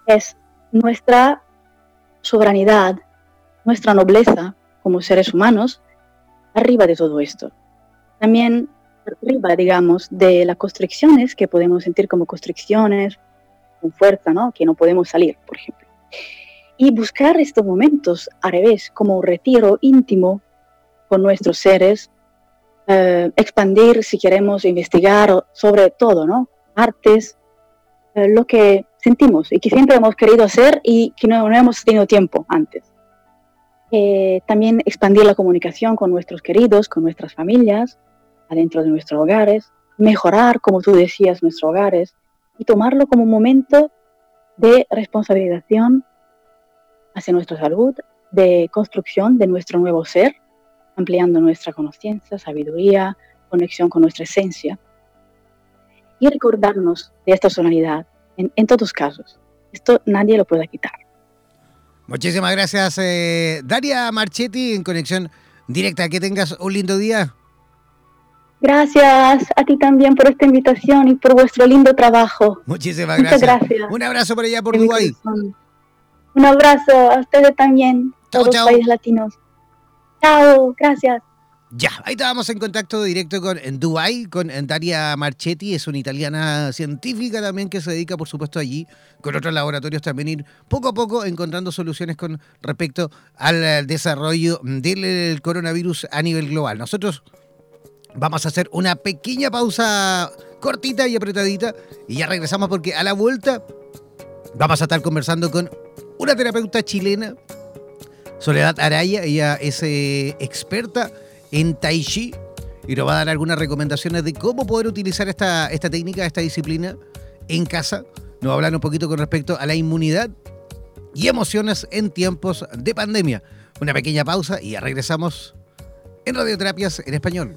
es nuestra soberanidad, nuestra nobleza como seres humanos, arriba de todo esto. También arriba, digamos, de las constricciones que podemos sentir como constricciones con fuerza, ¿no? Que no podemos salir, por ejemplo. Y buscar estos momentos al revés, como un retiro íntimo con nuestros seres, eh, expandir si queremos investigar sobre todo, ¿no? Artes, eh, lo que sentimos y que siempre hemos querido hacer y que no, hemos tenido tiempo antes. Eh, también expandir la comunicación con nuestros queridos, con nuestras familias, adentro de nuestros hogares, mejorar, como tú decías, nuestros hogares y tomarlo como un momento de responsabilización hacia nuestra salud, de construcción de nuestro nuevo ser, ampliando nuestra conciencia, sabiduría, conexión con nuestra esencia y recordarnos de esta solemnidad en, en todos casos. Esto nadie lo puede quitar. Muchísimas gracias, eh, Daria Marchetti, en conexión directa. Que tengas un lindo día. Gracias a ti también por esta invitación y por vuestro lindo trabajo. Muchísimas gracias. gracias. Un abrazo por allá por Uruguay. Un abrazo a ustedes también, todos los países latinos. Chao, gracias. Ya, ahí estábamos en contacto directo con en Dubái, con Daria Marchetti, es una italiana científica también que se dedica, por supuesto, allí, con otros laboratorios también, ir poco a poco encontrando soluciones con respecto al desarrollo del coronavirus a nivel global. Nosotros vamos a hacer una pequeña pausa cortita y apretadita y ya regresamos porque a la vuelta vamos a estar conversando con una terapeuta chilena, Soledad Araya, ella es eh, experta en Tai Chi y nos va a dar algunas recomendaciones de cómo poder utilizar esta, esta técnica, esta disciplina en casa. Nos va a hablar un poquito con respecto a la inmunidad y emociones en tiempos de pandemia. Una pequeña pausa y ya regresamos en Radioterapias en Español.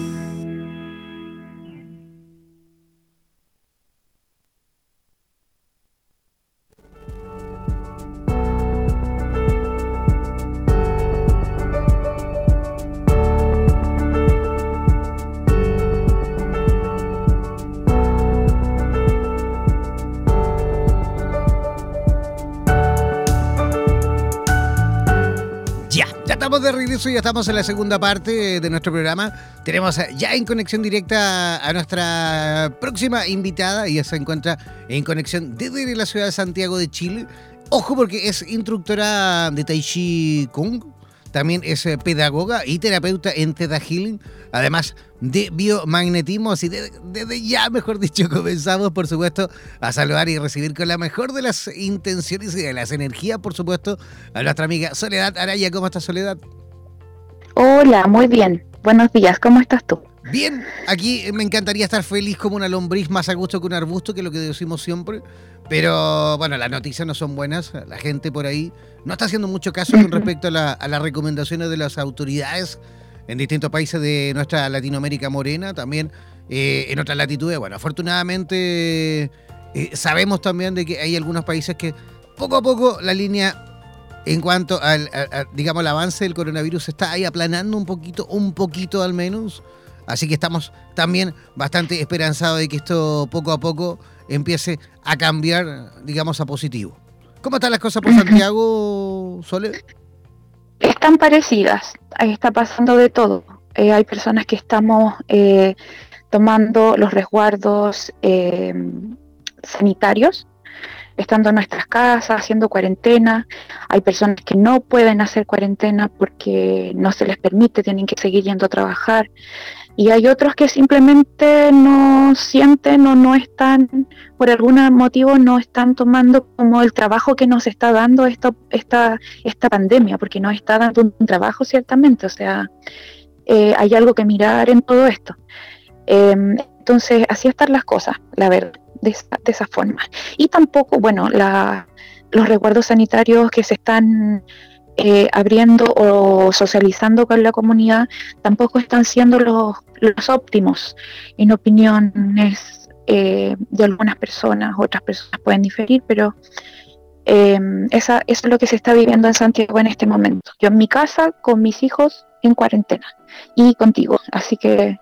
Regreso, ya estamos en la segunda parte de nuestro programa. Tenemos ya en conexión directa a nuestra próxima invitada. Ella se encuentra en conexión desde la ciudad de Santiago de Chile. Ojo porque es instructora de Tai Chi Kung, también es eh, pedagoga y terapeuta en Theta Healing, además de biomagnetismo. Así desde ya, mejor dicho, comenzamos, por supuesto, a saludar y recibir con la mejor de las intenciones y de las energías, por supuesto, a nuestra amiga Soledad Araya. ¿Cómo estás, Soledad? Hola, muy bien. Buenos días, ¿cómo estás tú? Bien, aquí me encantaría estar feliz como una lombriz más a gusto que un arbusto, que es lo que decimos siempre. Pero bueno, las noticias no son buenas. La gente por ahí no está haciendo mucho caso con respecto a, las recomendaciones de las autoridades en distintos países de nuestra Latinoamérica morena, también eh, en otras latitudes. Bueno, afortunadamente eh, sabemos también de que hay algunos países que poco a poco la línea en cuanto al, digamos, el avance del coronavirus está ahí aplanando un poquito, un poquito al menos. Así que estamos también bastante esperanzados de que esto poco a poco empiece a cambiar, digamos, a positivo. ¿Cómo están las cosas por Santiago, Sole? Están parecidas, ahí está pasando de todo. Eh, hay personas que estamos eh, tomando los resguardos eh, sanitarios, estando en nuestras casas, haciendo cuarentena. Hay personas que no pueden hacer cuarentena porque no se les permite, tienen que seguir yendo a trabajar y hay otros que simplemente no sienten o no están, por algún motivo, no están tomando como el trabajo que nos está dando esta, esta, esta pandemia, porque nos está dando un trabajo ciertamente, o sea, eh, hay algo que mirar en todo esto. Em, entonces, así están las cosas, la verdad, de esa, de forma. Y tampoco, bueno, la, los recuerdos sanitarios que se están eh, abriendo o socializando con la comunidad tampoco están siendo los, los óptimos en opiniones eh, de algunas personas, otras personas pueden diferir, pero em, esa, eso es lo que se está viviendo en Santiago en este momento. Yo en mi casa con mis hijos en cuarentena y contigo, así que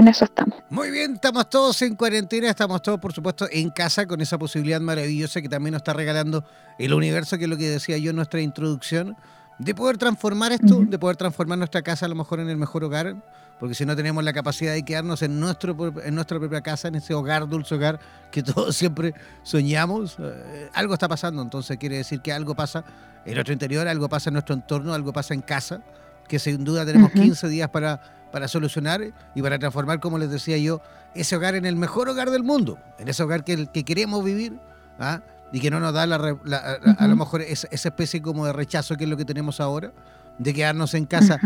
en eso estamos. Muy bien, estamos todos en cuarentena, estamos todos, por supuesto, en casa con esa posibilidad maravillosa que también nos está regalando el universo, que es lo que decía yo en nuestra introducción, de poder transformar esto, de poder transformar nuestra casa a lo mejor en el mejor hogar, porque si no tenemos la capacidad de quedarnos en, nuestro, en nuestra propia casa, en ese hogar, dulce hogar que todos siempre soñamos, eh, algo está pasando, entonces quiere decir que algo pasa en nuestro interior, algo pasa en nuestro entorno, algo pasa en casa, que sin duda tenemos 15 días para para solucionar y para transformar, como les decía yo, ese hogar en el mejor hogar del mundo, en ese hogar que, que queremos vivir ¿ah? y que no nos da la, a lo mejor esa, especie como de rechazo que es lo que tenemos ahora, de quedarnos en casa.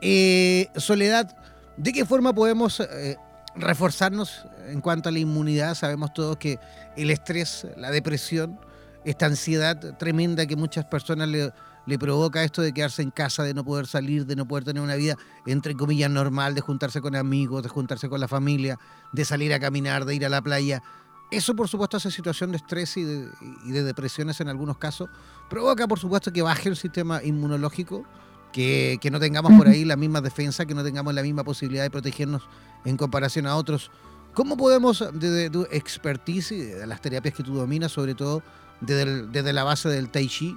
Eh, Soledad, ¿de qué forma podemos eh, reforzarnos en cuanto a la inmunidad? Sabemos todos que el estrés, la depresión, esta ansiedad tremenda que muchas personas le le provoca esto de quedarse en casa, de no poder salir, de no poder tener una vida, entre comillas, normal, de juntarse con amigos, de juntarse con la familia, de salir a caminar, de ir a la playa. Eso, por supuesto, hace situación de estrés y de, depresiones en algunos casos. Provoca, por supuesto, que baje el sistema inmunológico, que, no tengamos por ahí la misma defensa, que no tengamos la misma posibilidad de protegernos en comparación a otros. ¿Cómo podemos, desde tu expertise y de las terapias que tú dominas, sobre todo desde, desde la base del Tai Chi,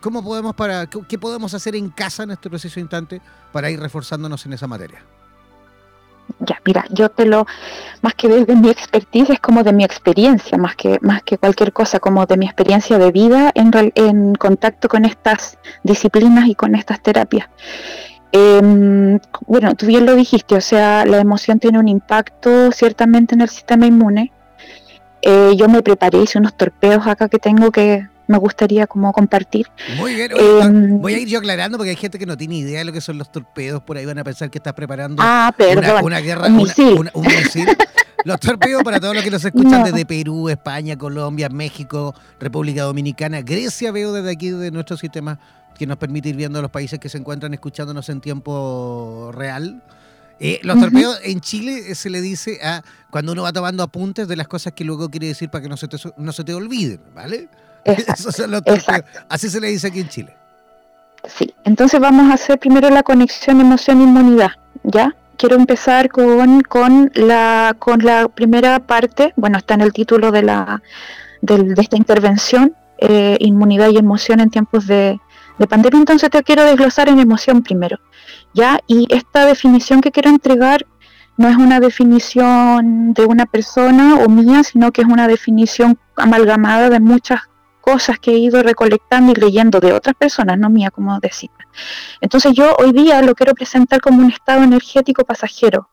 ¿Cómo podemos para, qué podemos hacer en casa en este preciso instante para ir reforzándonos en esa materia? Ya, mira, yo te lo, más que desde mi expertise, es como de mi experiencia, más que, más que cualquier cosa, como de mi experiencia de vida en, en contacto con estas disciplinas y con estas terapias. Em, bueno, tú bien lo dijiste, o sea, la emoción tiene un impacto ciertamente en el sistema inmune. Eh, yo me preparé, hice unos torpedos acá que tengo que me gustaría como compartir. Muy bien, em, voy a ir yo aclarando porque hay gente que no tiene idea de lo que son los torpedos, por ahí van a pensar que estás preparando ah, una, guerra, un misil. Los torpedos para todos los que nos escuchan desde Perú, España, Colombia, México, República Dominicana, Grecia, veo desde aquí de nuestro sistema que nos permite ir viendo los países que se encuentran escuchándonos en tiempo real. Eh, los torpedos en Chile se le dice a cuando uno va tomando apuntes de las cosas que luego quiere decir para que no se te, no se te olviden, ¿vale? Así se le dice aquí en Chile. Sí, entonces vamos a hacer primero la conexión emoción-inmunidad, ¿ya? Quiero empezar con, con, la, con la primera parte, bueno, está en el título de, la, de, esta intervención, eh, inmunidad y emoción en tiempos de, de pandemia, entonces te quiero desglosar en emoción primero, ¿ya? Y esta definición que quiero entregar no es una definición de una persona o mía, sino que es una definición amalgamada de muchas cosas que he ido recolectando y leyendo de otras personas, no mía, como decía. Entonces yo hoy día lo quiero presentar como un estado energético pasajero,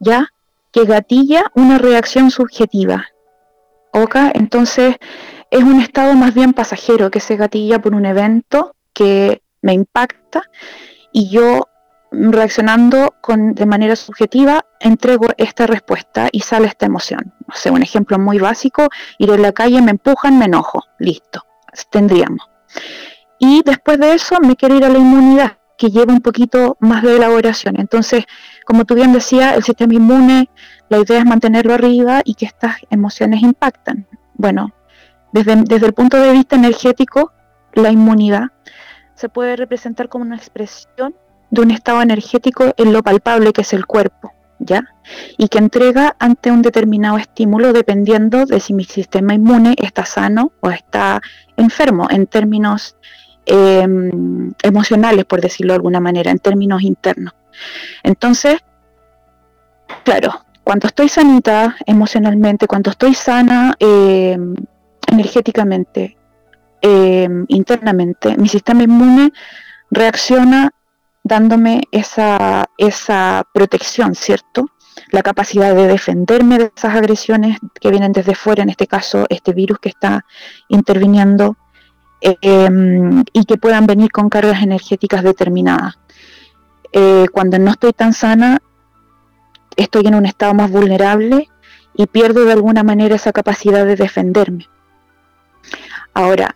¿ya? Que gatilla una reacción subjetiva. ¿Ok? Entonces es un estado más bien pasajero que se gatilla por un evento que me impacta y yo reaccionando con, de manera subjetiva, entrego esta respuesta y sale esta emoción. No sé, un ejemplo muy básico, ir en la calle, me empujan, me enojo, listo, tendríamos. Y después de eso me quiero ir a la inmunidad, que lleva un poquito más de elaboración. Entonces, como tú bien decías, el sistema inmune, la idea es mantenerlo arriba y que estas emociones impactan. Bueno, desde, desde el punto de vista energético, la inmunidad se puede representar como una expresión de un estado energético en lo palpable que es el cuerpo, ¿ya? Y que entrega ante un determinado estímulo dependiendo de si mi sistema inmune está sano o está enfermo en términos em, emocionales, por decirlo de alguna manera, en términos internos. Entonces, claro, cuando estoy sanita emocionalmente, cuando estoy sana em, energéticamente, em, internamente, mi sistema inmune reacciona dándome esa, esa protección, ¿cierto? La capacidad de defenderme de esas agresiones que vienen desde fuera, en este caso este virus que está interviniendo, em, y que puedan venir con cargas energéticas determinadas. Eh, cuando no estoy tan sana, estoy en un estado más vulnerable y pierdo de alguna manera esa capacidad de defenderme. Ahora,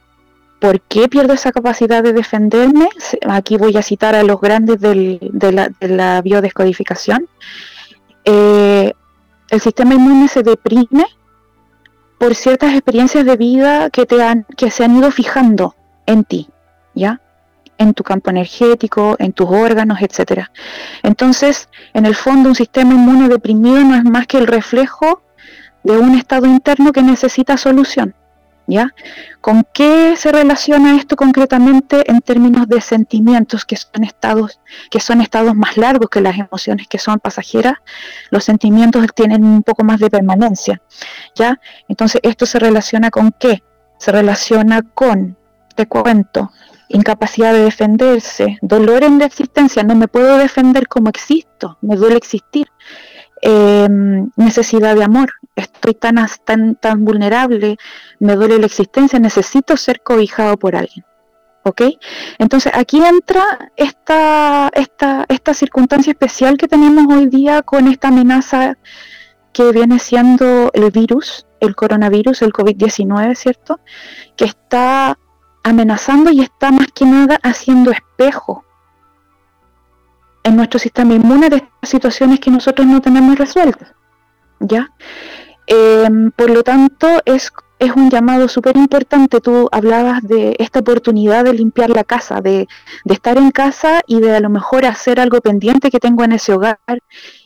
¿Por qué pierdo esa capacidad de defenderme? Aquí voy a citar a los grandes de, la, biodescodificación. Eh, el sistema inmune se deprime por ciertas experiencias de vida que, te han, que se han ido fijando en ti, ¿ya? En tu campo energético, en tus órganos, etc. Entonces, en el fondo, un sistema inmune deprimido no es más que el reflejo de un estado interno que necesita solución. ¿Ya? ¿Con qué se relaciona esto concretamente en términos de sentimientos que son estados que son estados más largos que las emociones que son pasajeras? Los sentimientos tienen un poco más de permanencia, ¿ya? Entonces, esto se relaciona con qué? Se relaciona con, te cuento, incapacidad de defenderse, dolor en la existencia, no me puedo defender como existo, me duele existir. Em, necesidad de amor, estoy tan, tan, tan vulnerable, me duele la existencia, necesito ser cobijado por alguien. ¿Ok? Entonces aquí entra esta, esta, esta circunstancia especial que tenemos hoy día con esta amenaza que viene siendo el virus, el coronavirus, el COVID-19, ¿cierto? Que está amenazando y está más que nada haciendo espejo en nuestro sistema inmune de estas situaciones que nosotros no tenemos resueltas. ¿Ya? Em, por lo tanto, es, es un llamado súper importante. Tú hablabas de esta oportunidad de limpiar la casa, de, de, estar en casa y de a lo mejor hacer algo pendiente que tengo en ese hogar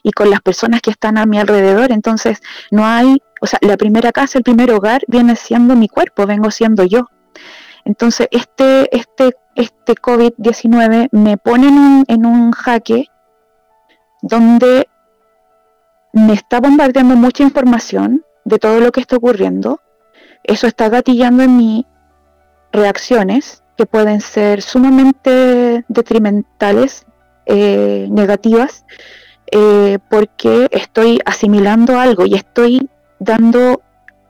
y con las personas que están a mi alrededor. Entonces, no hay, o sea, la primera casa, el primer hogar viene siendo mi cuerpo, vengo siendo yo. Entonces, este, este, este COVID-19 me pone en un, jaque donde me está bombardeando mucha información de todo lo que está ocurriendo. Eso está gatillando en mí reacciones que pueden ser sumamente detrimentales, eh, negativas, eh, porque estoy asimilando algo y estoy dando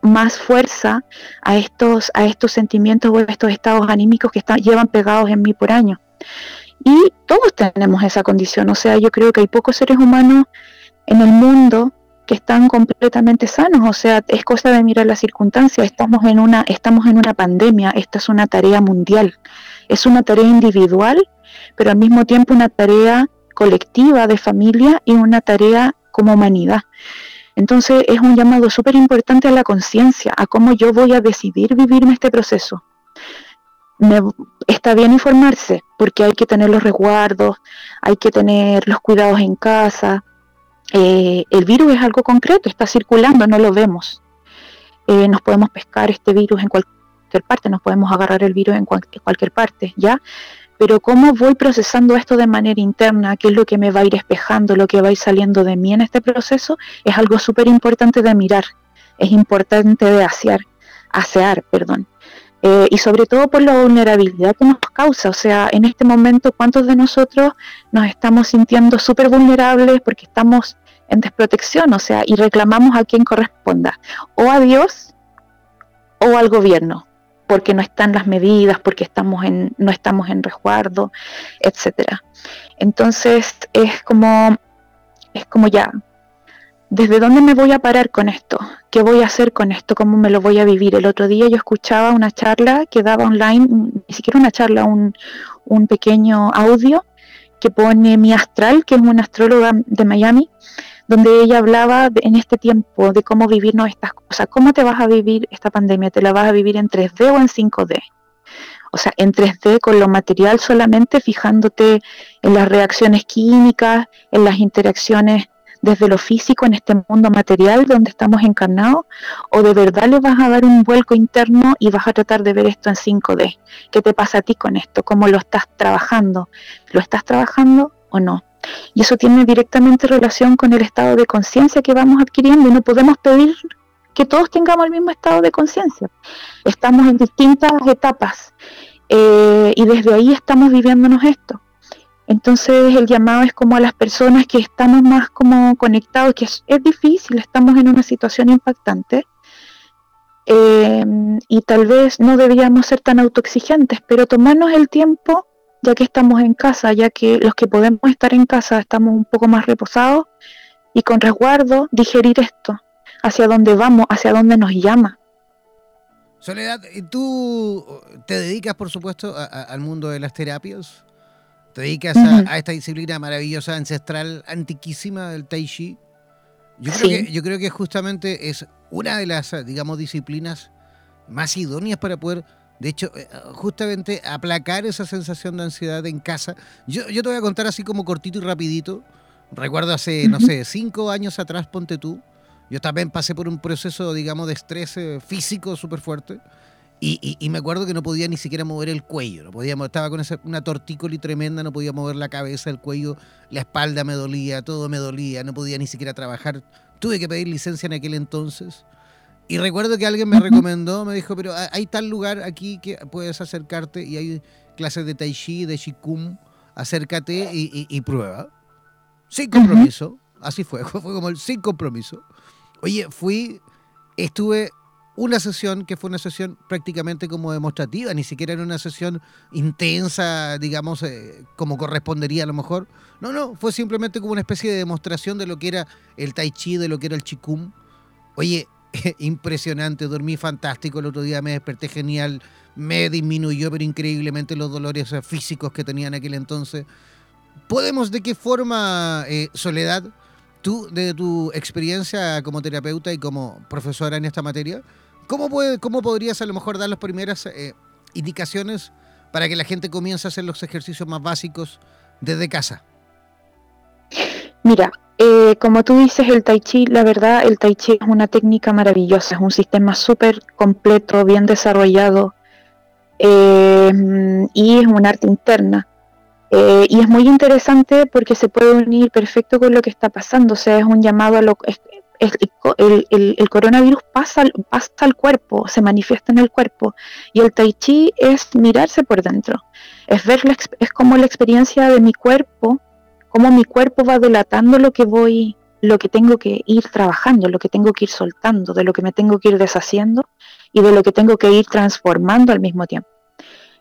más fuerza a estos, a estos sentimientos o a estos estados anímicos que están, llevan pegados en mí por años. Y todos tenemos esa condición, o sea, yo creo que hay pocos seres humanos en el mundo que están completamente sanos, o sea, es cosa de mirar las circunstancias, estamos en una, estamos en una pandemia, esta es una tarea mundial, es una tarea individual, pero al mismo tiempo una tarea colectiva de familia y una tarea como humanidad. Entonces es un llamado súper importante a la conciencia, a cómo yo voy a decidir vivir en este proceso. está bien informarse, porque hay que tener los resguardos, hay que tener los cuidados en casa. Eh, el virus es algo concreto, está circulando, no lo vemos. Eh, nos podemos pescar este virus en cualquier parte, nos podemos agarrar el virus en cualquier parte, ¿ya? Pero cómo voy procesando esto de manera interna, qué es lo que me va a ir espejando, lo que va a ir saliendo de mí en este proceso, es algo súper importante de mirar, es importante de asear, asear, perdón. Eh, y sobre todo por la vulnerabilidad que nos causa. O sea, en este momento, ¿cuántos de nosotros nos estamos sintiendo súper vulnerables porque estamos en desprotección? O sea, y reclamamos a quien corresponda, o a Dios o al gobierno porque no están las medidas, porque estamos en, no estamos en resguardo, etcétera. Entonces es como, es como ya, ¿desde dónde me voy a parar con esto? ¿Qué voy a hacer con esto? ¿Cómo me lo voy a vivir? El otro día yo escuchaba una charla que daba online, ni siquiera una charla, un, un pequeño audio que pone mi astral, que es una astróloga de Miami, donde ella hablaba en este tiempo de cómo vivirnos estas cosas. ¿Cómo te vas a vivir esta pandemia? ¿Te la vas a vivir en 3D o en 5D? O sea, en 3D con lo material solamente, fijándote en las reacciones químicas, en las interacciones desde lo físico en este mundo material donde estamos encarnados, o de verdad le vas a dar un vuelco interno y vas a tratar de ver esto en 5D. ¿Qué te pasa a ti con esto? ¿Cómo lo estás trabajando? ¿Lo estás trabajando o no? Y eso tiene directamente relación con el estado de conciencia que vamos adquiriendo y no podemos pedir que todos tengamos el mismo estado de conciencia. Estamos en distintas etapas eh, y desde ahí estamos viviéndonos esto. Entonces el llamado es como a las personas que estamos más como conectados, que es, difícil, estamos en una situación impactante eh, y tal vez no deberíamos ser tan autoexigentes, pero tomarnos el tiempo ya que estamos en casa, ya que los que podemos estar en casa estamos un poco más reposados y con resguardo digerir esto, hacia dónde vamos, hacia dónde nos llama. Soledad, tú te dedicas, por supuesto, al mundo de las terapias, te dedicas a, esta disciplina maravillosa, ancestral, antiquísima del Tai Chi. Yo creo, que, yo creo que justamente es una de las, digamos, disciplinas más idóneas para poder de hecho, eh, justamente aplacar esa sensación de ansiedad en casa. Yo, yo te voy a contar así como cortito y rapidito. Recuerdo hace, no sé, cinco años atrás, ponte tú. Yo también pasé por un proceso, digamos, de estrés eh, físico súper fuerte. Y, y, me acuerdo que no podía ni siquiera mover el cuello. No podía, estaba con esa, una tortícolis tremenda, no podía mover la cabeza, el cuello, la espalda me dolía, todo me dolía, no podía ni siquiera trabajar. Tuve que pedir licencia en aquel entonces. Y recuerdo que alguien me recomendó, me dijo, pero hay tal lugar aquí que puedes acercarte y hay clases de tai chi, de Kum, acércate y, prueba. Sin compromiso, así fue, fue como el sin compromiso. Oye, fui, estuve una sesión que fue una sesión prácticamente como demostrativa, ni siquiera era una sesión intensa, digamos, eh, como correspondería a lo mejor. No, no, fue simplemente como una especie de demostración de lo que era el tai chi, de lo que era el chikung. Oye, impresionante, dormí fantástico, el otro día me desperté genial, me disminuyó pero increíblemente los dolores físicos que tenía en aquel entonces. ¿Podemos de qué forma, eh, Soledad, tú, de tu experiencia como terapeuta y como profesora en esta materia, ¿cómo, puede, cómo podrías a lo mejor dar las primeras eh, indicaciones para que la gente comience a hacer los ejercicios más básicos desde casa? Mira, eh, como tú dices, el tai chi, la verdad, el tai chi es una técnica maravillosa, es un sistema súper completo, bien desarrollado eh, y es un arte interna. Eh, y es muy interesante porque se puede unir perfecto con lo que está pasando, o sea, es un llamado a lo el, coronavirus pasa, pasa al cuerpo, se manifiesta en el cuerpo, y el tai chi es mirarse por dentro, es ver, es como la experiencia de mi cuerpo cómo mi cuerpo va delatando lo que voy, lo que tengo que ir trabajando, lo que tengo que ir soltando, de lo que me tengo que ir deshaciendo y de lo que tengo que ir transformando al mismo tiempo.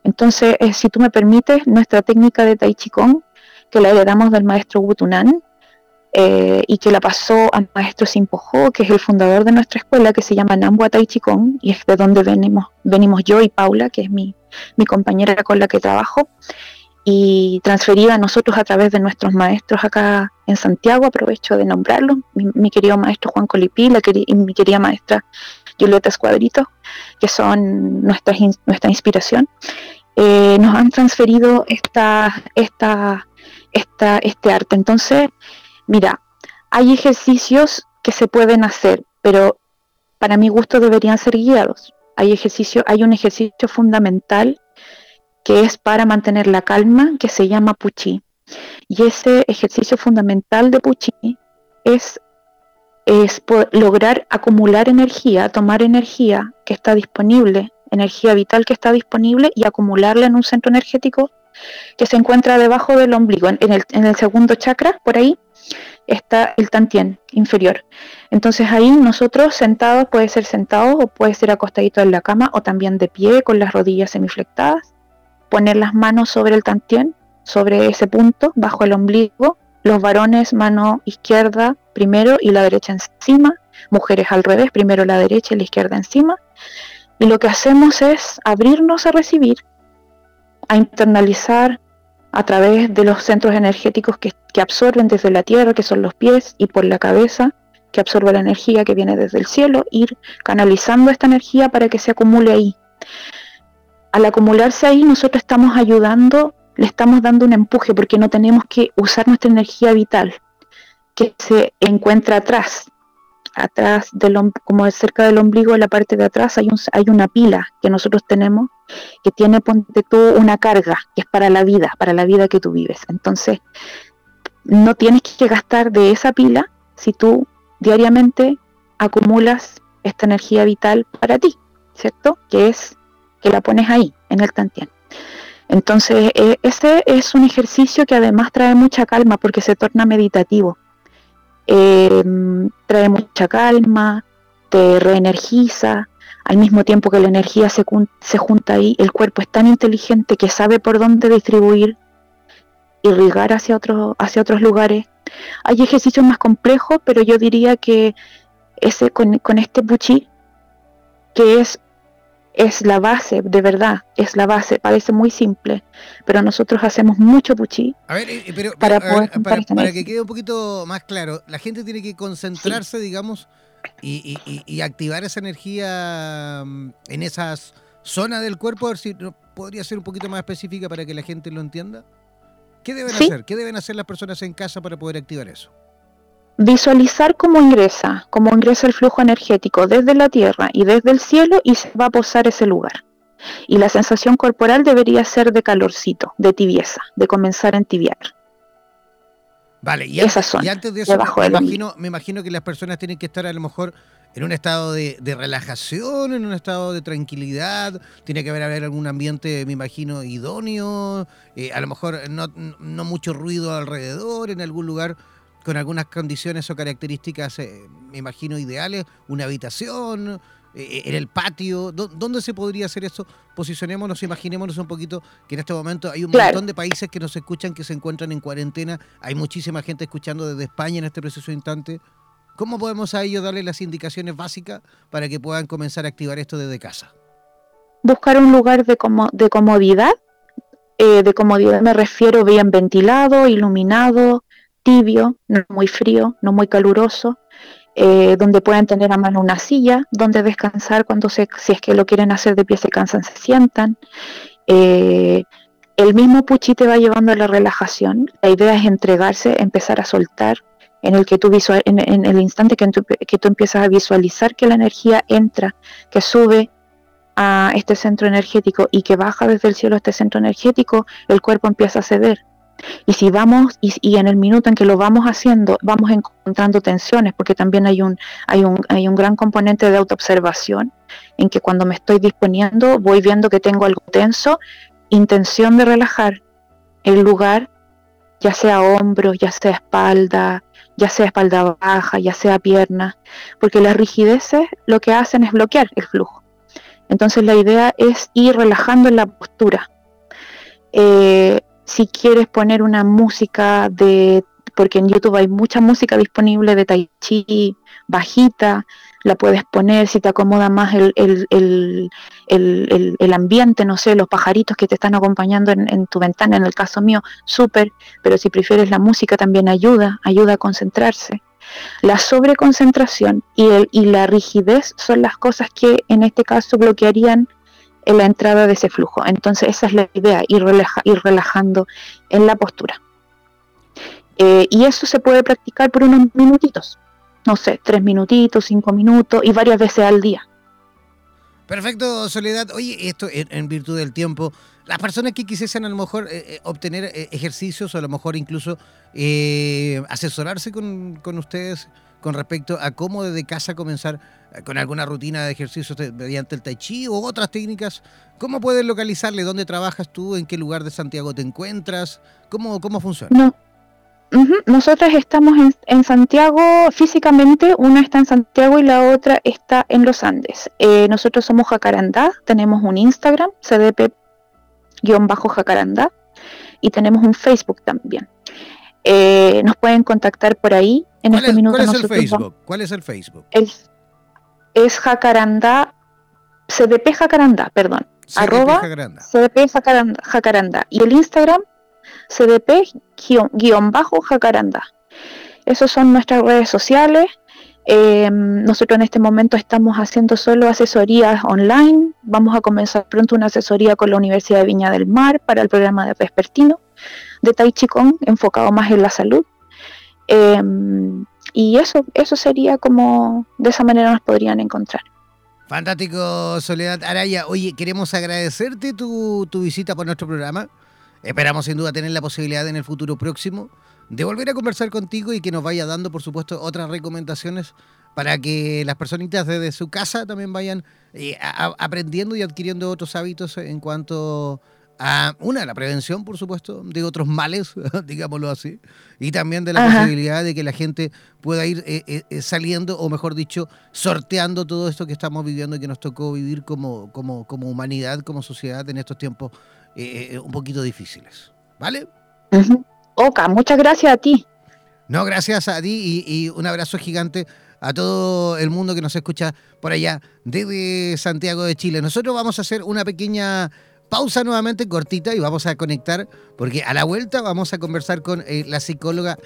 Entonces, eh, si tú me permites, nuestra técnica de Tai Chi Kong, que la heredamos del maestro Wutunan, eh, y que la pasó al maestro Simpo Ho, que es el fundador de nuestra escuela, que se llama Nambua Tai Chi Kong, y es de donde venimos, venimos yo y Paula, que es mi, mi compañera con la que trabajo y transferida a nosotros a través de nuestros maestros acá en Santiago, aprovecho de nombrarlos, mi, querido maestro Juan Colipí y mi querida maestra Julieta Escuadrito, que son nuestra, nuestra inspiración, eh, nos han transferido esta, esta, esta, este arte. Entonces, mira, hay ejercicios que se pueden hacer, pero para mi gusto deberían ser guiados. Hay ejercicio, hay un ejercicio fundamental que es para mantener la calma, que se llama Puchi. Y ese ejercicio fundamental de Puchi es, es lograr acumular energía, tomar energía que está disponible, energía vital que está disponible y acumularla en un centro energético que se encuentra debajo del ombligo, en el, en el segundo chakra, por ahí, está el tantien inferior. Entonces ahí nosotros sentados, puede ser sentados o puede ser acostadito en la cama o también de pie con las rodillas semiflectadas, poner las manos sobre el tantien, sobre ese punto, bajo el ombligo, los varones mano izquierda primero y la derecha encima, mujeres al revés, primero la derecha y la izquierda encima. Y lo que hacemos es abrirnos a recibir, a internalizar a través de los centros energéticos que, absorben desde la tierra, que son los pies, y por la cabeza, que absorbe la energía que viene desde el cielo, ir canalizando esta energía para que se acumule ahí. Al acumularse ahí, nosotros estamos ayudando, le estamos dando un empuje, porque no tenemos que usar nuestra energía vital, que se encuentra atrás, atrás del como cerca del ombligo, en la parte de atrás hay, un, hay una pila que nosotros tenemos que tiene, ponte tú, una carga que es para la vida, para la vida que tú vives. Entonces, no tienes que gastar de esa pila si tú diariamente acumulas esta energía vital para ti, ¿cierto? Que es que la pones ahí, en el tantien. Entonces, e, ese es un ejercicio que además trae mucha calma porque se torna meditativo. Em, trae mucha calma, te reenergiza, al mismo tiempo que la energía se, se junta ahí, el cuerpo es tan inteligente que sabe por dónde distribuir, irrigar hacia, otro, hacia otros lugares. Hay ejercicios más complejos, pero yo diría que ese con, con este puchi, que es es la base, de verdad, es la base. Parece muy simple, pero nosotros hacemos mucho puchi. A ver, eh, pero, para, para, que quede un poquito más claro, la gente tiene que concentrarse, digamos, y, y, activar esa energía mm, en esas zonas del cuerpo. A ver si podría ser un poquito más específica para que la gente lo entienda. ¿Qué deben hacer? ¿Qué deben hacer las personas en casa para poder activar eso? Visualizar cómo ingresa, cómo ingresa el flujo energético desde la tierra y desde el cielo y se va a posar ese lugar. Y la sensación corporal debería ser de calorcito, de tibieza, de comenzar a entibiar. Vale, y, antes, de eso, me, imagino, me, imagino, que las personas tienen que estar a lo mejor en un estado de, relajación, en un estado de tranquilidad, tiene que haber, haber algún ambiente, me imagino, idóneo, eh, a lo mejor no, no mucho ruido alrededor, en algún lugar con algunas condiciones o características, eh, me imagino, ideales, una habitación, eh, eh, en el patio, ¿dónde se podría hacer eso? Posicionémonos, imaginémonos un poquito que en este momento hay un montón de países que nos escuchan, que se encuentran en cuarentena, hay muchísima gente escuchando desde España en este preciso instante. ¿Cómo podemos a ellos darle las indicaciones básicas para que puedan comenzar a activar esto desde casa? Buscar un lugar de, de comodidad. de comodidad me refiero bien ventilado, iluminado, tibio, no muy frío, no muy caluroso, eh, donde pueden tener a mano una silla, donde descansar cuando se, si es que lo quieren hacer de pie se cansan, se sientan. Eh, el mismo puchi te va llevando a la relajación. La idea es entregarse, empezar a soltar, en el que tú visual, en, el instante que que tú empiezas a visualizar que la energía entra, que sube a este centro energético y que baja desde el cielo a este centro energético, el cuerpo empieza a ceder. Y si vamos, y, en el minuto en que lo vamos haciendo, vamos encontrando tensiones, porque también hay un, hay un, hay un gran componente de autoobservación, en que cuando me estoy disponiendo voy viendo que tengo algo tenso, intención de relajar el lugar, ya sea hombros, ya sea espalda, ya sea espalda baja, ya sea pierna, porque las rigideces lo que hacen es bloquear el flujo. Entonces la idea es ir relajando en la postura. Eh, si quieres poner una música de, porque en YouTube hay mucha música disponible de tai chi bajita, la puedes poner si te acomoda más el, el, el, ambiente, no sé, los pajaritos que te están acompañando en, tu ventana, en el caso mío, súper, pero si prefieres la música también ayuda, ayuda a concentrarse. La sobreconcentración y, y la rigidez son las cosas que en este caso bloquearían en la entrada de ese flujo. Entonces esa es la idea, ir, ir relajando en la postura. Eh, y eso se puede practicar por unos minutitos, no sé, tres minutitos, cinco minutos y varias veces al día. Perfecto, Soledad. Oye, esto en, virtud del tiempo, las personas que quisiesen a lo mejor eh, eh, obtener ejercicios o a lo mejor incluso asesorarse con, con, ustedes con respecto a cómo desde casa comenzar con alguna rutina de ejercicios mediante el tai chi o otras técnicas, ¿cómo pueden localizarle? ¿Dónde trabajas tú? ¿En qué lugar de Santiago te encuentras? ¿Cómo, cómo funciona? No. Nosotros estamos en, Santiago físicamente, una está en Santiago y la otra está en los Andes. Eh, nosotros somos Jacarandá, tenemos un Instagram, CDP-Jacarandá, y tenemos un Facebook también. Eh, nos pueden contactar por ahí. En este minuto ¿cuál es el Facebook? ¿Cuál es el Facebook? Es, es Jacarandá, CDP Jacarandá, perdón. arroba CDP Jacarandá. Y el Instagram CDP-Jacaranda. Esas son nuestras redes sociales. Em, nosotros en este momento estamos haciendo solo asesorías online. Vamos a comenzar pronto una asesoría con la Universidad de Viña del Mar para el programa de Vespertino de Tai Chi Kong, enfocado más en la salud. Em, y eso, eso sería como de esa manera nos podrían encontrar. Fantástico, Soledad Araya. Oye, queremos agradecerte tu, tu visita por nuestro programa. Esperamos sin duda tener la posibilidad en el futuro próximo de volver a conversar contigo y que nos vaya dando, por supuesto, otras recomendaciones para que las personitas desde su casa también vayan eh, aprendiendo y adquiriendo otros hábitos en cuanto a, una, la prevención, por supuesto, de otros males, digámoslo así, y también de la posibilidad de que la gente pueda ir eh, eh, saliendo, o mejor dicho, sorteando todo esto que estamos viviendo y que nos tocó vivir como, como, como humanidad, como sociedad en estos tiempos eh, eh, un poquito difíciles. ¿Vale? Oka, muchas gracias a ti. No, gracias a ti y, un abrazo gigante a todo el mundo que nos escucha por allá desde Santiago de Chile. Nosotros vamos a hacer una pequeña pausa nuevamente cortita y vamos a conectar porque a la vuelta vamos a conversar con eh, la psicóloga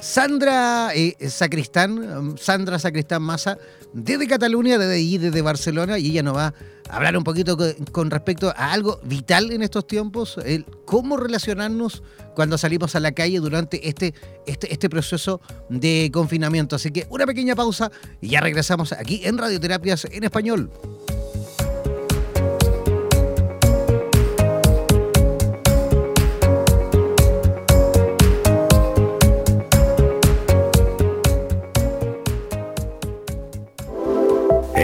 Sandra eh, Sacristán, um, Sandra Sacristán Massa, desde Cataluña, desde desde Barcelona, y ella nos va a hablar un poquito con, respecto a algo vital en estos tiempos, el cómo relacionarnos cuando salimos a la calle durante este, este, este proceso de confinamiento. Así que una pequeña pausa y ya regresamos aquí en Radioterapias en Español.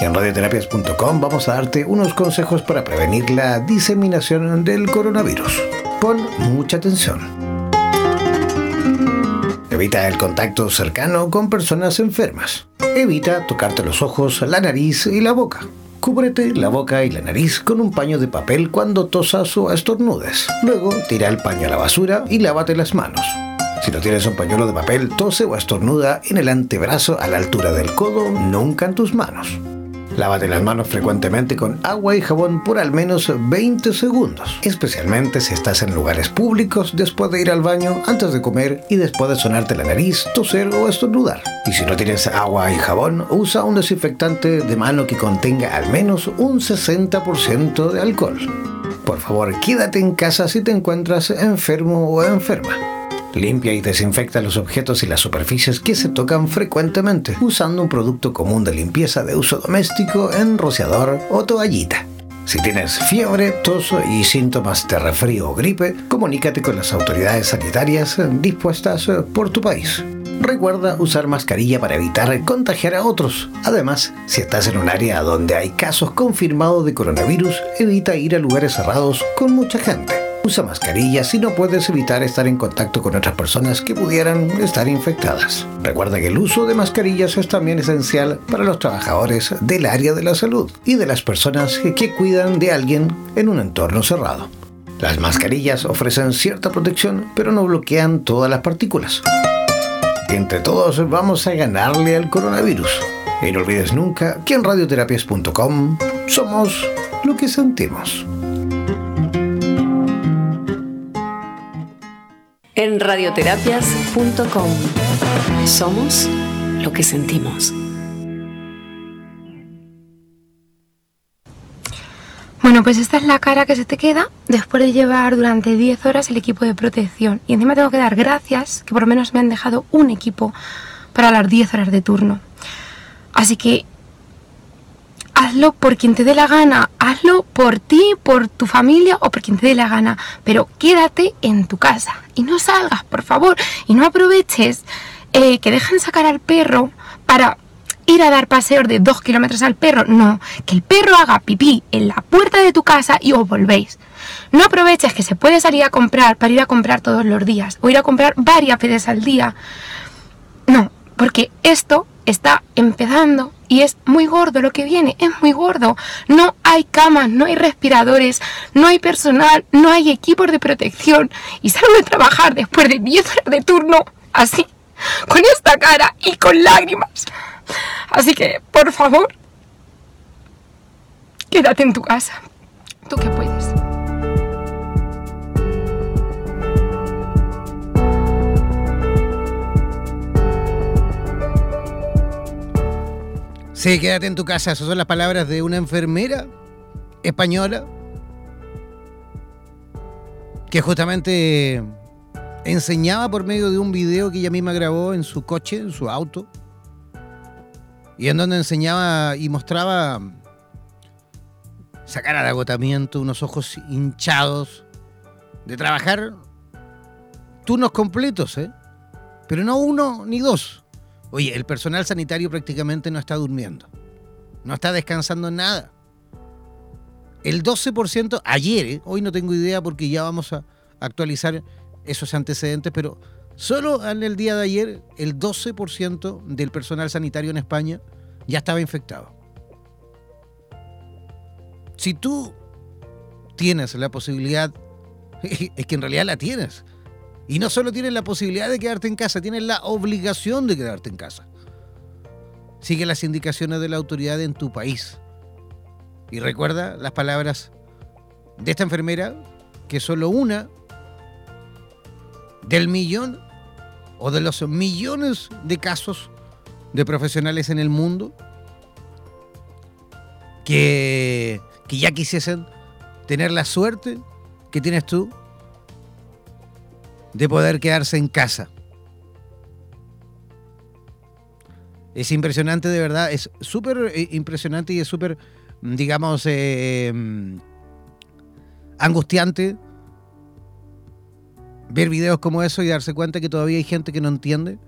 En radioterapias.com vamos a darte unos consejos para prevenir la diseminación del coronavirus. Pon mucha atención. Evita el contacto cercano con personas enfermas. Evita tocarte los ojos, la nariz y la boca. Cúbrete la boca y la nariz con un paño de papel cuando tosas o estornudes. Luego tira el paño a la basura y lávate las manos. Si no tienes un pañuelo de papel, tose o estornuda en el antebrazo a la altura del codo, nunca en tus manos. Lávate las manos frecuentemente con agua y jabón por al menos 20 segundos, especialmente si estás en lugares públicos después de ir al baño, antes de comer y después de sonarte la nariz, toser o estornudar. Y si no tienes agua y jabón, usa un desinfectante de mano que contenga al menos un 60% de alcohol. Por favor, quédate en casa si te encuentras enfermo o enferma. Limpia y desinfecta los objetos y las superficies que se tocan frecuentemente usando un producto común de limpieza de uso doméstico en rociador o toallita. Si tienes fiebre, tos y síntomas de resfrío o gripe, comunícate con las autoridades sanitarias dispuestas por tu país. Recuerda usar mascarilla para evitar contagiar a otros. Además, si estás en un área donde hay casos confirmados de coronavirus, evita ir a lugares cerrados con mucha gente. Usa mascarilla si no puedes evitar estar en contacto con otras personas que pudieran estar infectadas. Recuerda que el uso de mascarillas es también esencial para los trabajadores del área de la salud y de las personas que cuidan de alguien en un entorno cerrado. Las mascarillas ofrecen cierta protección, pero no bloquean todas las partículas. Entre todos vamos a ganarle al coronavirus. Y no olvides nunca que en radioterapias.com somos lo que sentimos. En radioterapias.com somos lo que sentimos. Bueno, pues esta es la cara que se te queda después de llevar durante 10 horas el equipo de protección. Y encima tengo que dar gracias que por lo menos me han dejado un equipo para las 10 horas de turno. Así que hazlo por quien te dé la gana, hazlo por ti, por tu familia o por quien te dé la gana, pero quédate en tu casa y no salgas, por favor, y no aproveches eh, que dejan sacar al perro para ir a dar paseos de dos kilómetros al perro, no, que el perro haga pipí en la puerta de tu casa y os volvéis. No aproveches que se puede salir a comprar para ir a comprar todos los días o ir a comprar varias veces al día. No, porque esto está empezando y es muy gordo lo que viene, es muy gordo. No hay camas, no hay respiradores, no hay personal, no hay equipos de protección y salgo de trabajar después de 10 horas de turno así, con esta cara y con lágrimas. Así que, por favor, quédate en tu casa. Tú que puedes. Sí, quédate en tu casa. Esas son las palabras de una enfermera española que justamente enseñaba por medio de un video que ella misma grabó en su coche, en su auto, y en donde enseñaba y mostraba esa cara de agotamiento, unos ojos hinchados, de trabajar turnos completos, ¿eh? Pero no uno ni dos. Oye, el personal sanitario prácticamente no está durmiendo. No está descansando nada. El 12% ayer, ¿eh? hoy no tengo idea porque ya vamos a actualizar esos antecedentes, pero Solo en el día de ayer, el 12% del personal sanitario en España ya estaba infectado. Si tú tienes la posibilidad, es que en realidad la tienes. Y no solo tienes la posibilidad de quedarte en casa, tienes la obligación de quedarte en casa. Sigue las indicaciones de la autoridad en tu país. Y recuerda las palabras de esta enfermera, que solo una del millón o de los millones de casos de profesionales en el mundo que, que ya quisiesen tener la suerte que tienes tú de poder quedarse en casa. Es impresionante, de verdad, es súper eh, impresionante y es súper, digamos, eh, mm, angustiante ver videos como eso y darse cuenta que todavía hay gente que no entiende,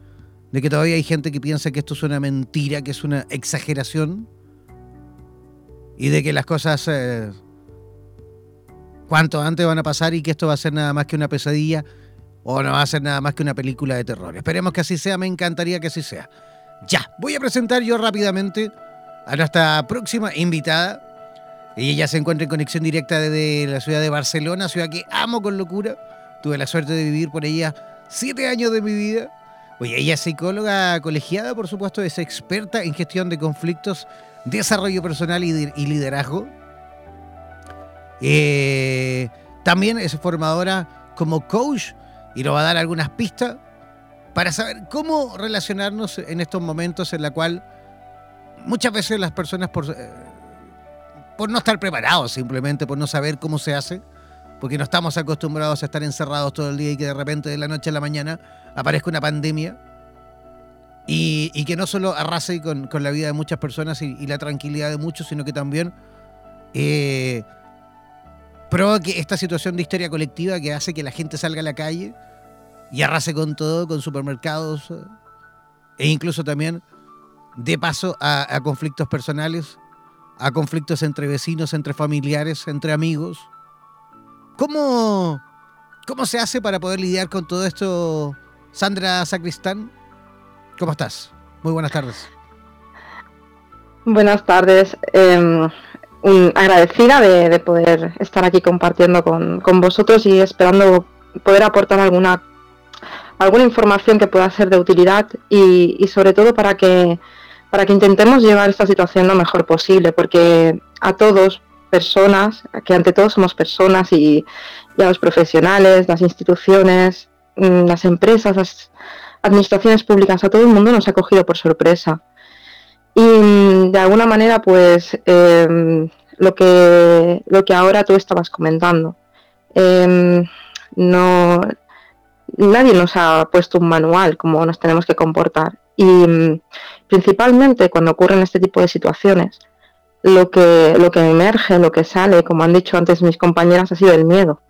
de que todavía hay gente que piensa que esto es una mentira, que es una exageración, y de que las cosas eh, cuanto antes van a pasar y que esto va a ser nada más que una pesadilla o no va a ser nada más que una película de terror. Esperemos que así sea, me encantaría que así sea. Ya, voy a presentar yo rápidamente a nuestra próxima invitada. Ella se encuentra en conexión directa desde la ciudad de Barcelona, ciudad que amo con locura Tuve la suerte de vivir por ella siete años de mi vida. Oye, ella es psicóloga colegiada, por supuesto, es experta en gestión de conflictos, desarrollo personal y, liderazgo. Eh, también es formadora como coach y nos va a dar algunas pistas para saber cómo relacionarnos en estos momentos en la cual muchas veces las personas por, eh, por no estar preparados simplemente, por no saber cómo se hace, porque no estamos acostumbrados a estar encerrados todo el día y que de repente de la noche a la mañana aparezca una pandemia y, que no solo arrase con, la vida de muchas personas y, la tranquilidad de muchos, sino que también eh, provoque esta situación de histeria colectiva que hace que la gente salga a la calle y arrase con todo, con supermercados, e incluso también de paso a, conflictos personales, a conflictos entre vecinos, entre familiares, entre amigos. ¿Cómo, ¿Cómo se hace para poder lidiar con todo esto, Sandra Sacristán? ¿Cómo estás? Muy buenas tardes. Buenas tardes. Em, agradecida de, poder estar aquí compartiendo con, vosotros y esperando poder aportar alguna alguna información que pueda ser de utilidad y, y, sobre todo para que para que intentemos llevar esta situación lo mejor posible porque a todos personas que ante todo somos personas y, y a los profesionales las instituciones mm, las empresas las administraciones públicas a todo el mundo nos ha cogido por sorpresa y mm, de alguna manera, pues em, lo, que, lo que ahora tú estabas comentando, em, no, nadie nos ha puesto un manual como nos tenemos que comportar. Y mm, principalmente cuando ocurren este tipo de situaciones, lo que, lo que emerge, lo que sale, como han dicho antes mis compañeras, ha sido el miedo.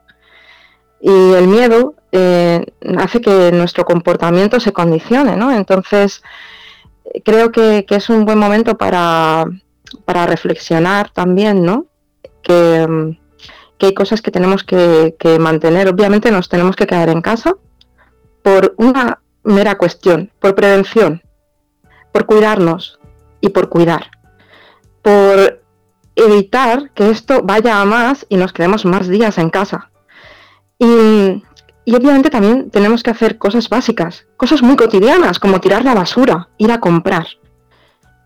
Y el miedo eh, hace que nuestro comportamiento se condicione, ¿no? Entonces, creo que, es un buen momento para, reflexionar también, ¿no? Que, hay cosas que tenemos que, mantener. Obviamente nos tenemos que quedar en casa por una mera cuestión, por prevención, por cuidarnos y por cuidar, por evitar que esto vaya a más y nos quedemos más días en casa. Y, y obviamente también tenemos que hacer cosas básicas, cosas muy cotidianas, como tirar la basura, ir a comprar.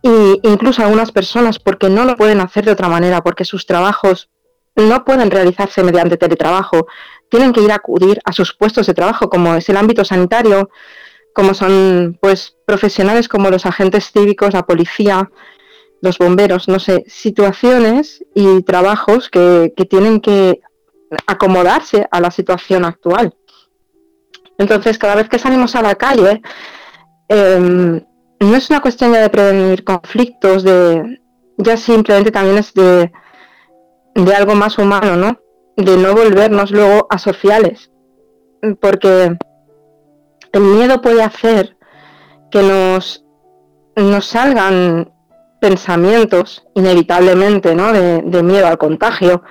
Y incluso algunas personas, porque no lo pueden hacer de otra manera, porque sus trabajos no pueden realizarse mediante teletrabajo, tienen que ir a acudir a sus puestos de trabajo, como es el ámbito sanitario, como son pues profesionales como los agentes cívicos, la policía, los bomberos, no sé, situaciones y trabajos que, que tienen que acomodarse a la situación actual. Entonces, cada vez que salimos a la calle, em, no es una cuestión ya de prevenir conflictos, de ya simplemente también es de, de algo más humano, ¿no? De no volvernos luego asociales. Porque el miedo puede hacer que nos, nos salgan pensamientos inevitablemente, ¿no? De, de miedo al contagio,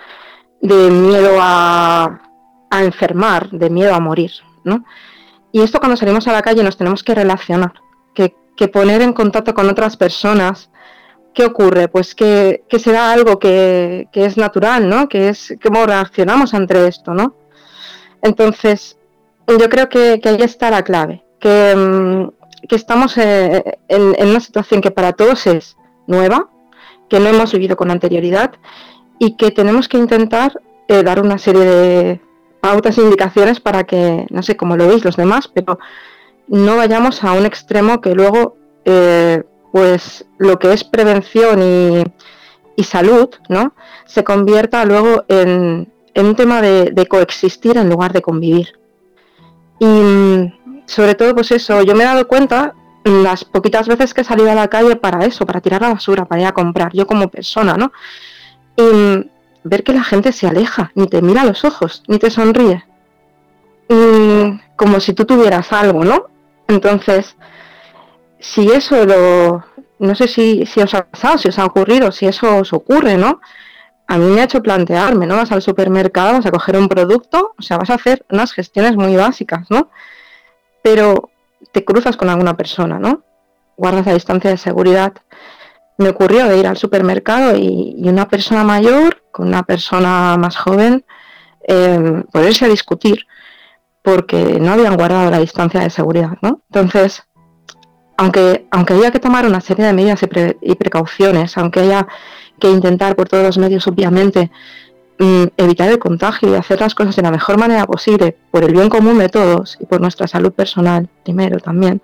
de miedo a, a enfermar, de miedo a morir. Y esto cuando salimos a la calle nos tenemos que relacionar, que, poner en contacto con otras personas. ¿Qué ocurre? Pues que, que se da algo que, es natural, ¿no? Que es cómo reaccionamos ante esto, ¿no? Entonces, yo creo que, ahí está la clave, que, mm, estamos eh, en, una situación que para todos es nueva, que no hemos vivido con anterioridad y que tenemos que intentar eh, dar una serie de, pautas indicaciones para que, no sé cómo lo veis los demás, pero no vayamos a un extremo que luego, eh, pues lo que es prevención y, salud, ¿no? Se convierta luego en, un tema de, coexistir en lugar de convivir. Y sobre todo, pues eso, yo me he dado cuenta las poquitas veces que he salido a la calle para eso, para tirar la basura, para ir a comprar, yo como persona, ¿no? Y ver que la gente se aleja, ni te mira los ojos, ni te sonríe. como si tú tuvieras algo, ¿no? Entonces, si eso lo... No sé si, si os ha pasado, si os ha ocurrido, si eso os ocurre, ¿no? A mí me ha hecho plantearme, ¿no? Vas al supermercado, vas a coger un producto, o sea, vas a hacer unas gestiones muy básicas, ¿no? Pero te cruzas con alguna persona, ¿no? Guardas la distancia de seguridad me ocurrió de ir al supermercado y, una persona mayor con una persona más joven eh, poderse a discutir porque no habían guardado la distancia de seguridad, ¿no? Entonces, aunque, aunque haya que tomar una serie de medidas y, precauciones, aunque haya que intentar por todos los medios, obviamente, mm, evitar el contagio y hacer las cosas de la mejor manera posible por el bien común de todos y por nuestra salud personal, primero también,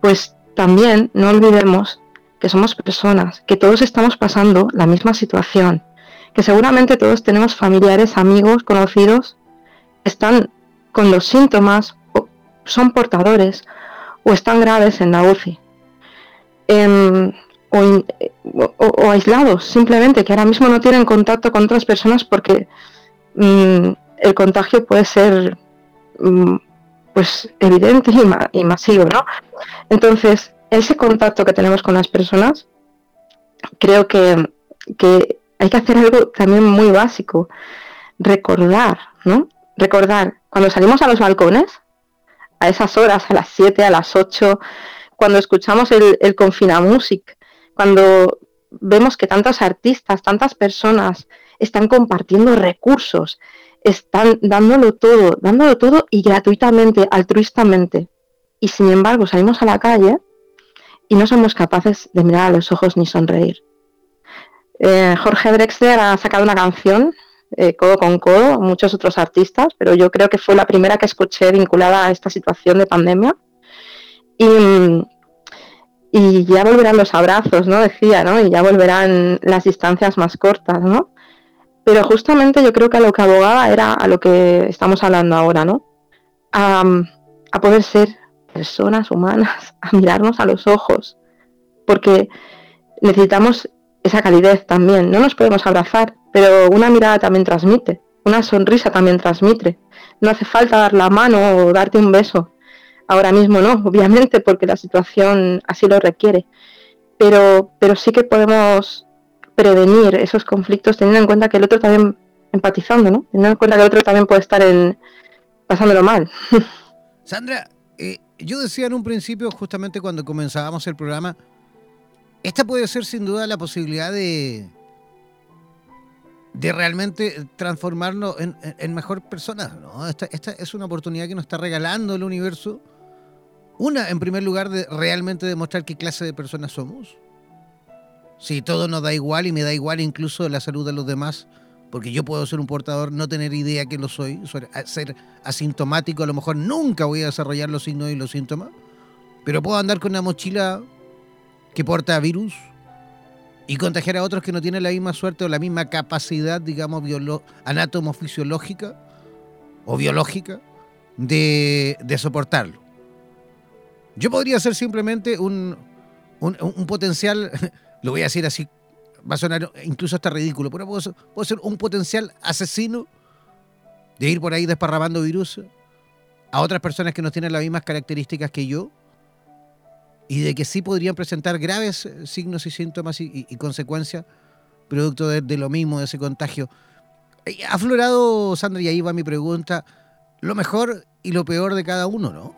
pues también no olvidemos que somos personas, que todos estamos pasando la misma situación, que seguramente todos tenemos familiares, amigos, conocidos, están con los síntomas, son portadores o están graves en la UCI. Em, o, aislados, simplemente, que ahora mismo no tienen contacto con otras personas porque mm, el contagio puede ser mm, pues evidente y, y, masivo, ¿no? Entonces, ese contacto que tenemos con las personas, creo que, hay que hacer algo también muy básico, recordar, ¿no? Recordar, cuando salimos a los balcones, a esas horas, a las 7, a las 8, cuando escuchamos el, el Confina Music, cuando vemos que tantos artistas, tantas personas están compartiendo recursos, están dándolo todo, dándolo todo y gratuitamente, altruistamente. Y sin embargo salimos a la calle y no somos capaces de mirar a los ojos ni sonreír. Eh, Jorge Drexler ha sacado una canción, eh, codo con codo, muchos otros artistas, pero yo creo que fue la primera que escuché vinculada a esta situación de pandemia. Y, y ya volverán los abrazos, ¿no? Decía, ¿no? Y ya volverán las distancias más cortas, ¿no? Pero justamente yo creo que a lo que abogaba era a lo que estamos hablando ahora, ¿no? A, poder ser personas humanas, a mirarnos a los ojos, porque necesitamos esa calidez también. No nos podemos abrazar, pero una mirada también transmite, una sonrisa también transmite. No hace falta dar la mano o darte un beso. Ahora mismo no, obviamente, porque la situación así lo requiere. Pero, pero sí que podemos prevenir esos conflictos teniendo en cuenta que el otro también empatizando, ¿no? Teniendo en cuenta que el otro también puede estar en pasándolo mal. Sandra, eh, yo decía en un principio, justamente cuando comenzábamos el programa, esta puede ser sin duda la posibilidad de, de realmente transformarnos en, mejor personas. ¿no? Esta, esta, es una oportunidad que nos está regalando el universo. Una, en primer lugar, de realmente demostrar qué clase de personas somos. Si todo nos da igual y me da igual incluso la salud de los demás, porque yo puedo ser un portador, no tener idea que lo soy, ser asintomático, a lo mejor nunca voy a desarrollar los signos y los síntomas, pero puedo andar con una mochila que porta virus y contagiar a otros que no tienen la misma suerte o la misma capacidad, digamos, anátomo-fisiológica o biológica de, soportarlo. Yo podría ser simplemente un, un potencial lo voy a decir así, va a sonar incluso hasta ridículo, pero puedo, ser un potencial asesino de ir por ahí desparramando virus a otras personas que no tienen las mismas características que yo y de que sí podrían presentar graves signos y síntomas y, consecuencias producto de, lo mismo, de ese contagio. Ha aflorado, Sandra, y ahí va mi pregunta, lo mejor y lo peor de cada uno, ¿no?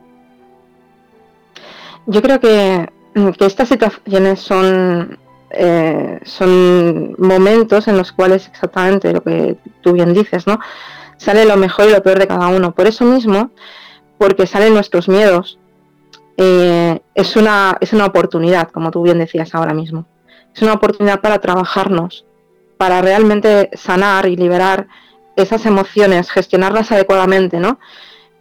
Yo creo que, que estas situaciones son eh, son momentos en los cuales exactamente lo que tú bien dices, ¿no? Sale lo mejor y lo peor de cada uno. Por eso mismo, porque salen nuestros miedos, eh, es, una, es una oportunidad, como tú bien decías ahora mismo. Es una oportunidad para trabajarnos, para realmente sanar y liberar esas emociones, gestionarlas adecuadamente, ¿no?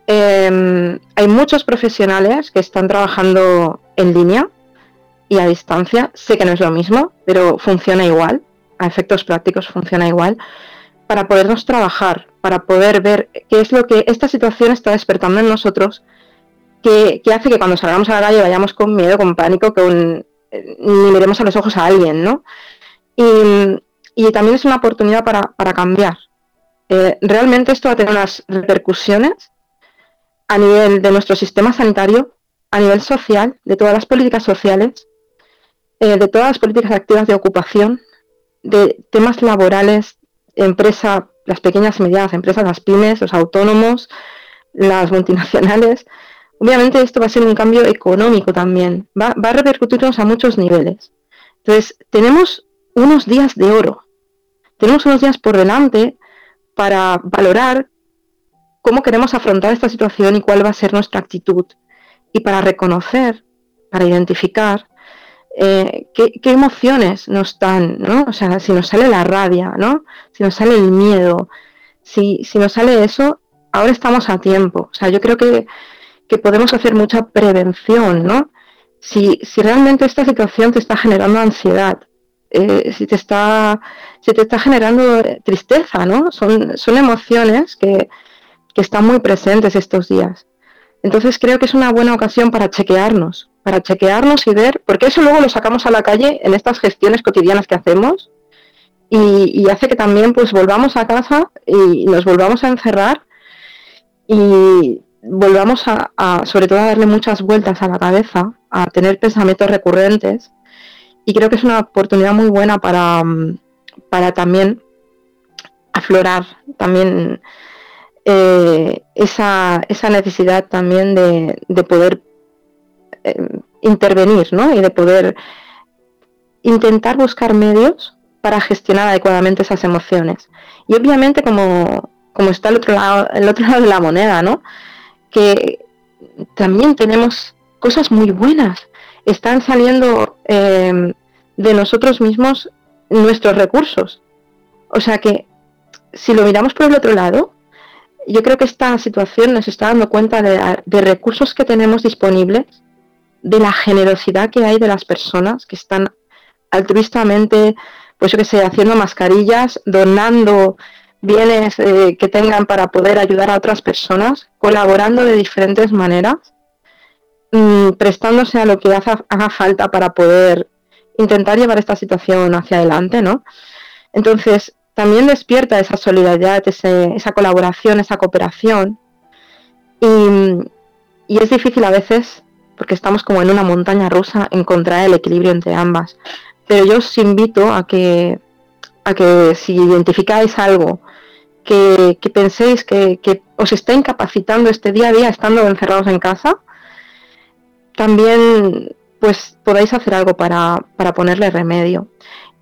Eh, hay muchos profesionales que están trabajando en línea, y a distancia. Sé que no es lo mismo, pero funciona igual. A efectos prácticos funciona igual. Para podernos trabajar, para poder ver qué es lo que esta situación está despertando en nosotros, que, hace que cuando salgamos a la calle vayamos con miedo, con pánico, que ni miremos a los ojos a alguien, ¿no? Y, también es una oportunidad para, cambiar. Eh, realmente esto va a tener unas repercusiones a nivel de nuestro sistema sanitario, a nivel social, de todas las políticas sociales, eh, de todas las políticas activas de ocupación, de temas laborales, empresa, las pequeñas y medianas empresas, las pymes, los autónomos, las multinacionales. Obviamente esto va a ser un cambio económico también, va, va a repercutirnos a muchos niveles. Entonces, tenemos unos días de oro, tenemos unos días por delante para valorar cómo queremos afrontar esta situación y cuál va a ser nuestra actitud. Y para reconocer, para identificar eh, ¿qué, emociones nos dan, ¿no? O sea, si nos sale la rabia, ¿no? Si nos sale el miedo, si, si nos sale eso, ahora estamos a tiempo. O sea, yo creo que, podemos hacer mucha prevención, ¿no? Si, si, realmente esta situación te está generando ansiedad, eh, si, te está, si te está generando tristeza, ¿no? Son, son emociones que, que están muy presentes estos días. Entonces creo que es una buena ocasión para chequearnos, para chequearnos y ver, porque eso luego lo sacamos a la calle en estas gestiones cotidianas que hacemos y, hace que también pues volvamos a casa y nos volvamos a encerrar y volvamos a, sobre todo a darle muchas vueltas a la cabeza a tener pensamientos recurrentes. Y creo que es una oportunidad muy buena para, para también aflorar también eh, esa, esa, necesidad también de, poder eh, intervenir ¿no? y de poder intentar buscar medios para gestionar adecuadamente esas emociones. Y obviamente como, como está el otro, lado, el otro lado de la moneda, ¿no? que también tenemos cosas muy buenas. Están saliendo eh, de nosotros mismos nuestros recursos. O sea que si lo miramos por el otro lado, yo creo que esta situación nos está dando cuenta de, recursos que tenemos disponibles, de la generosidad que hay de las personas que están altruistamente, pues yo que sé, haciendo mascarillas, donando bienes eh, que tengan para poder ayudar a otras personas, colaborando de diferentes maneras, mm, prestándose a lo que haga falta para poder intentar llevar esta situación hacia adelante, ¿no? Entonces, también despierta esa solidaridad, esa colaboración, esa cooperación. Y, es difícil a veces, porque estamos como en una montaña rusa, encontrar el equilibrio entre ambas. Pero yo os invito a que, a que si identificáis algo que, penséis que, que, os está incapacitando este día a día estando encerrados en casa, también pues podáis hacer algo para, para ponerle remedio.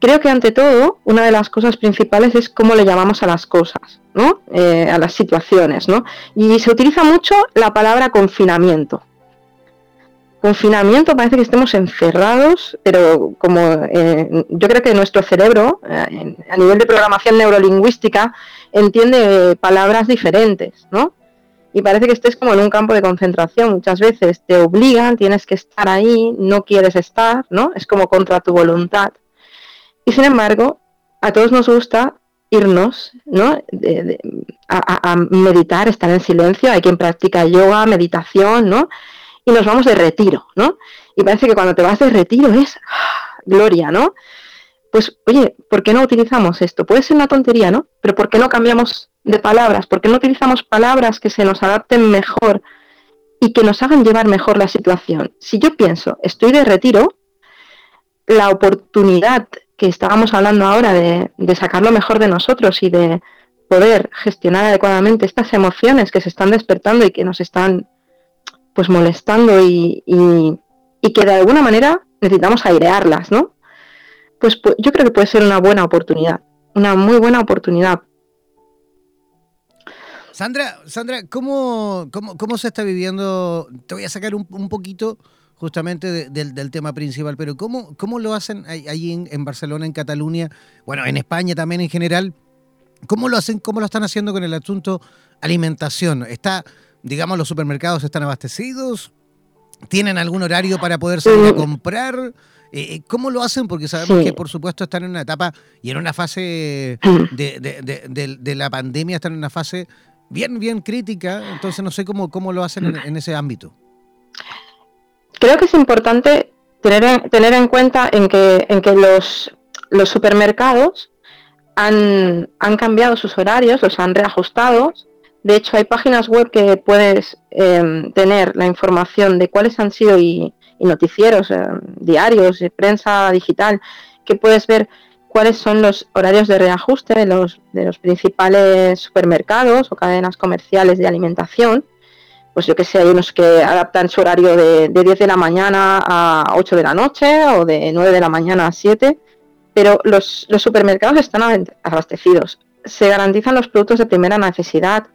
Creo que ante todo, una de las cosas principales es cómo le llamamos a las cosas, ¿no? Eh, a las situaciones, ¿no? Y se utiliza mucho la palabra confinamiento. Confinamiento parece que estemos encerrados, pero como eh, yo creo que nuestro cerebro, eh, a nivel de programación neurolingüística, entiende palabras diferentes, ¿no? y parece que estés como en un campo de concentración. Muchas veces te obligan, tienes que estar ahí, no quieres estar, ¿no? Es como contra tu voluntad. Y sin embargo, a todos nos gusta irnos, ¿no? a, meditar, estar en silencio. Hay quien practica yoga, meditación, ¿no? Y nos vamos de retiro, ¿no? Y parece que cuando te vas de retiro es ¡ah! gloria, ¿no? Pues, oye, ¿por qué no utilizamos esto? Puede ser una tontería, ¿no? Pero ¿por qué no cambiamos de palabras? ¿Por qué no utilizamos palabras que se nos adapten mejor y que nos hagan llevar mejor la situación? Si yo pienso, estoy de retiro, la oportunidad que estábamos hablando ahora de, sacar lo mejor de nosotros y de poder gestionar adecuadamente estas emociones que se están despertando y que nos están pues molestando y, y que de alguna manera necesitamos airearlas, ¿no? Pues, pues, yo creo que puede ser una buena oportunidad, una muy buena oportunidad. Sandra, Sandra, ¿cómo, cómo, se está viviendo? Te voy a sacar un, poquito justamente del tema principal, pero ¿cómo, cómo lo hacen ahí en, Barcelona, en Cataluña, bueno, en España también en general? ¿Cómo lo hacen, cómo lo están haciendo con el asunto alimentación? ¿Está, digamos, los supermercados están abastecidos? ¿Tienen algún horario para poder salir a comprar? Eh, eh, ¿Cómo lo hacen? Porque sabemos que, por supuesto, están en una etapa y en una fase de, la pandemia, están en una fase bien, bien crítica. Entonces, no sé cómo, cómo lo hacen en, ese ámbito. Creo que es importante tener en, tener en cuenta en que, en que los, los supermercados han, han cambiado sus horarios, los han reajustado. De hecho, hay páginas web que puedes em, tener la información de cuáles han sido y, noticieros eh, diarios, prensa digital, que puedes ver cuáles son los horarios de reajuste de los, de los principales supermercados o cadenas comerciales de alimentación. Pues yo que sé, hay unos que adaptan su horario de, de 10 de la mañana a 8 de la noche o de 9 de la mañana a 7, pero los, los supermercados están abastecidos. Se garantizan los productos de primera necesidad.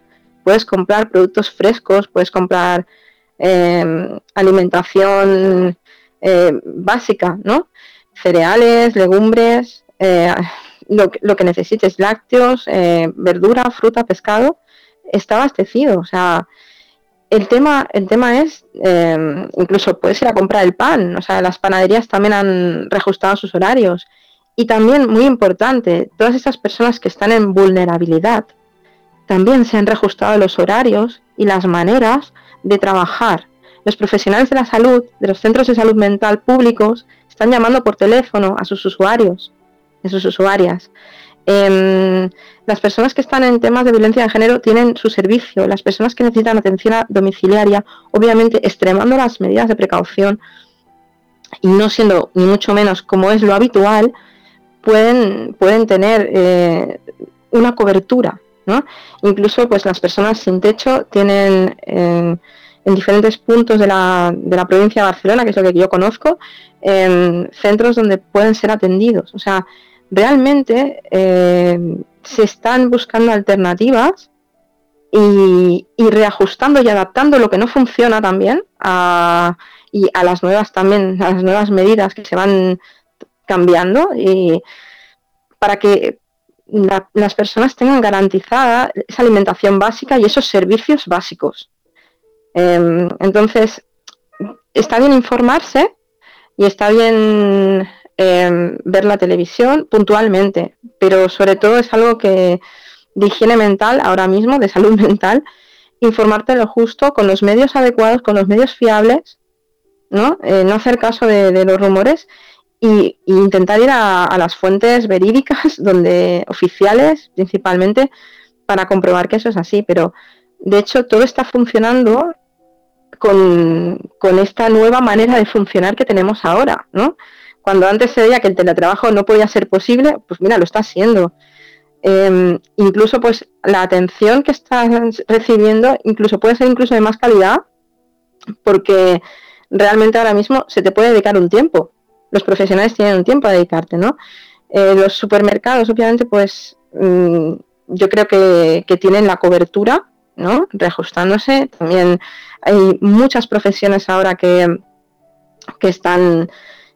Puedes comprar productos frescos, puedes comprar Em, alimentación eh, básica, ¿no? Cereales, legumbres, eh, lo, que necesites, lácteos, eh, verdura, fruta, pescado, está abastecido. O sea, el tema, el tema es, em, incluso puedes ir a comprar el pan, o sea, las panaderías también han reajustado sus horarios. Y también, muy importante, todas esas personas que están en vulnerabilidad, también se han reajustado los horarios y las maneras de trabajar. Los profesionales de la salud, de los centros de salud mental públicos, están llamando por teléfono a sus usuarios, a sus usuarias. Em, las personas que están en temas de violencia de género tienen su servicio. Las personas que necesitan atención domiciliaria, obviamente extremando las medidas de precaución, y no siendo ni mucho menos como es lo habitual, pueden, pueden tener eh, una cobertura. ¿No? Incluso pues las personas sin techo tienen en, diferentes puntos de la, de la, provincia de Barcelona, que es lo que yo conozco, centros donde pueden ser atendidos. O sea, realmente eh, se están buscando alternativas y, reajustando y adaptando lo que no funciona también a, y a las nuevas también, a las nuevas medidas que se van cambiando y para que las personas tengan garantizada esa alimentación básica y esos servicios básicos. Em, entonces, está bien informarse y está bien em, ver la televisión puntualmente, pero sobre todo es algo que de higiene mental ahora mismo, de salud mental, informarte lo justo con los medios adecuados, con los medios fiables, ¿no? Eh, no hacer caso de, los rumores y, intentar ir a, las fuentes verídicas, donde oficiales principalmente, para comprobar que eso es así. Pero de hecho todo está funcionando con, con esta nueva manera de funcionar que tenemos ahora, ¿no? Cuando antes se veía que el teletrabajo no podía ser posible, pues mira, lo está haciendo. Em, incluso pues la atención que estás recibiendo incluso puede ser incluso de más calidad porque realmente ahora mismo se te puede dedicar un tiempo. Los profesionales tienen un tiempo a dedicarte, ¿no? Eh, los supermercados, obviamente, pues mm, yo creo que, tienen la cobertura, ¿no? Reajustándose. También hay muchas profesiones ahora que, que están,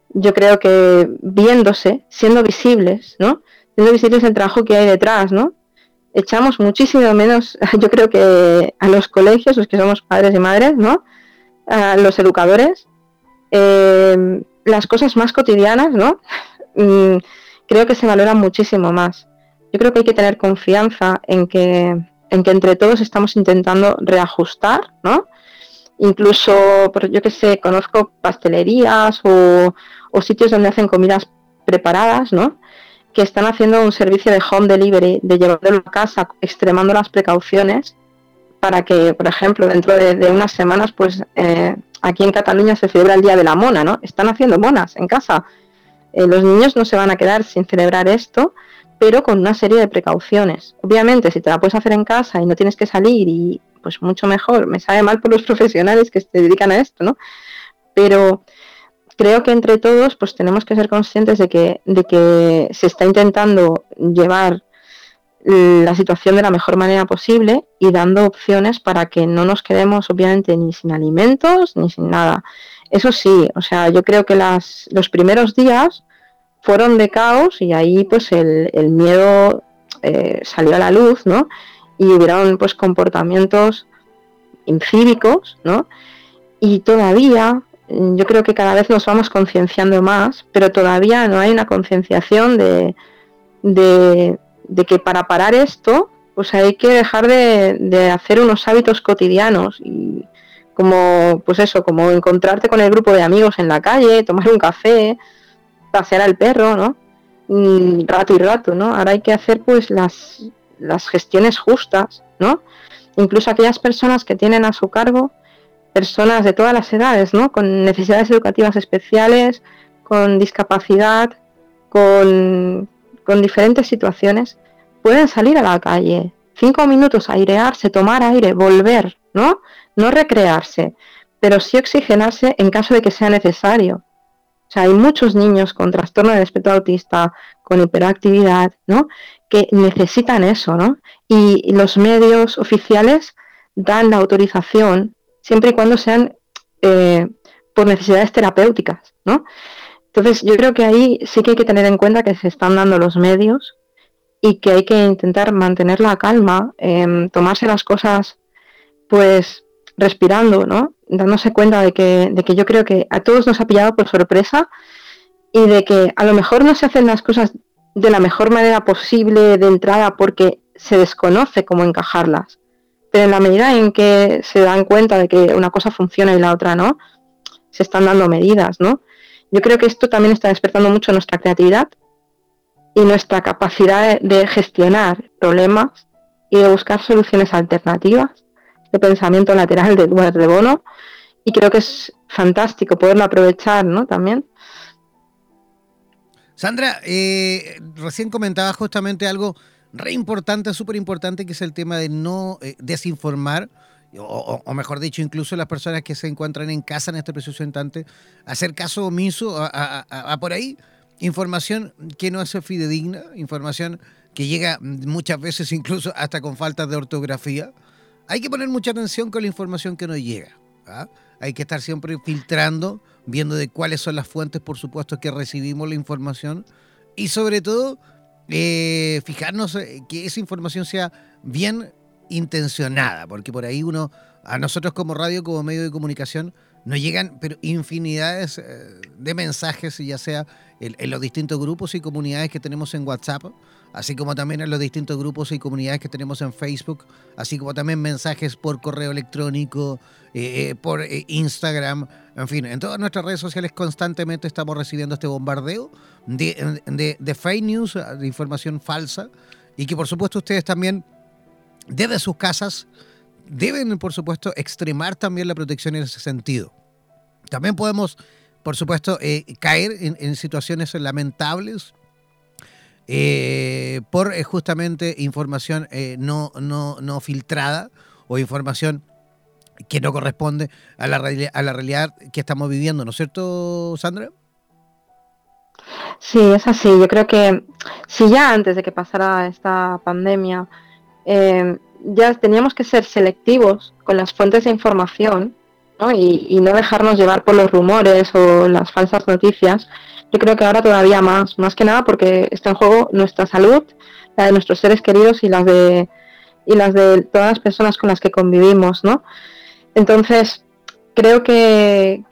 yo creo que viéndose, siendo visibles, ¿no? siendo visibles el trabajo que hay detrás, ¿no? Echamos muchísimo menos, yo creo que a los colegios, los que somos padres y madres, ¿no? A los educadores, eh, las cosas más cotidianas, ¿no? Mm, creo que se valoran muchísimo más. Yo creo que hay que tener confianza en que, en que entre todos estamos intentando reajustar, ¿no? Incluso, yo que sé, conozco pastelerías o, o sitios donde hacen comidas preparadas, ¿no? que están haciendo un servicio de home delivery, de llevarlo a casa, extremando las precauciones, para que, por ejemplo, dentro de, unas semanas, pues eh, aquí en Cataluña se celebra el Día de la Mona, ¿no? Están haciendo monas en casa. Eh, los niños no se van a quedar sin celebrar esto, pero con una serie de precauciones. Obviamente, si te la puedes hacer en casa y no tienes que salir, y pues mucho mejor. Me sabe mal por los profesionales que se dedican a esto, ¿no? Pero creo que entre todos pues tenemos que ser conscientes de que, de que se está intentando llevar la situación de la mejor manera posible y dando opciones para que no nos quedemos obviamente ni sin alimentos ni sin nada. Eso sí, o sea, yo creo que las, los primeros días fueron de caos y ahí pues el, miedo eh, salió a la luz, ¿no? Y hubieron pues comportamientos incívicos, ¿no? Y todavía yo creo que cada vez nos vamos concienciando más, pero todavía no hay una concienciación de, de, que para parar esto, pues hay que dejar de, hacer unos hábitos cotidianos y como, pues eso, como encontrarte con el grupo de amigos en la calle, tomar un café, pasear al perro, ¿no? Mm, rato y rato, ¿no? Ahora hay que hacer pues las, las gestiones justas, ¿no? Incluso aquellas personas que tienen a su cargo personas de todas las edades, ¿no? Con necesidades educativas especiales, con discapacidad, con, diferentes situaciones, pueden salir a la calle, cinco minutos, airearse, tomar aire, volver, ¿no? No recrearse, pero sí oxigenarse en caso de que sea necesario. O sea, hay muchos niños con trastorno de espectro autista, con hiperactividad, ¿no? Que necesitan eso, ¿no? Y los medios oficiales dan la autorización siempre y cuando sean eh, por necesidades terapéuticas, ¿no? Entonces yo creo que ahí sí que hay que tener en cuenta que se están dando los medios y que hay que intentar mantener la calma, em, tomarse las cosas pues respirando, ¿no? Dándose cuenta de que, de que yo creo que a todos nos ha pillado por sorpresa y de que a lo mejor no se hacen las cosas de la mejor manera posible de entrada porque se desconoce cómo encajarlas pero en la medida en que se dan cuenta de que una cosa funciona y la otra no, se están dando medidas, ¿no? Yo creo que esto también está despertando mucho nuestra creatividad y nuestra capacidad de, gestionar problemas y de buscar soluciones alternativas de pensamiento lateral de Edward de Bono, y creo que es fantástico poderlo aprovechar, ¿no? También. Sandra, eh, recién comentaba justamente algo re importante, súper importante, que es el tema de no eh, desinformar, o, mejor dicho, incluso las personas que se encuentran en casa en este preciso instante, hacer caso omiso a, por ahí información que no es fidedigna, información que llega muchas veces incluso hasta con falta de ortografía. Hay que poner mucha atención con la información que nos llega. ¿ah? Hay que estar siempre filtrando viendo de cuáles son las fuentes, por supuesto, que recibimos la información y sobre todo eh, fijarnos eh, que esa información sea bien intencionada, porque por ahí uno, a nosotros como radio, como medio de comunicación, nos llegan pero infinidades eh, de mensajes, ya sea en, los distintos grupos y comunidades que tenemos en WhatsApp, así como también en los distintos grupos y comunidades que tenemos en Facebook, así como también mensajes por correo electrónico, eh, eh, por Instagram, en fin, en todas nuestras redes sociales constantemente estamos recibiendo este bombardeo de, fake news, de información falsa, y que por supuesto ustedes también desde sus casas deben, por supuesto, extremar también la protección en ese sentido. También podemos, por supuesto, eh, caer en, situaciones lamentables eh, por eh, justamente información no, no, no filtrada o información que no corresponde a la, a la realidad que estamos viviendo, ¿no es cierto, Sandra? Sí, es así. Yo creo que si ya antes de que pasara esta pandemia ya teníamos que ser selectivos con las fuentes de información Y, no dejarnos llevar por los rumores o las falsas noticias. Yo creo que ahora todavía más, más que nada porque está en juego nuestra salud, la de nuestros seres queridos y las de y las de todas las personas con las que convivimos, ¿no? Entonces, creo que,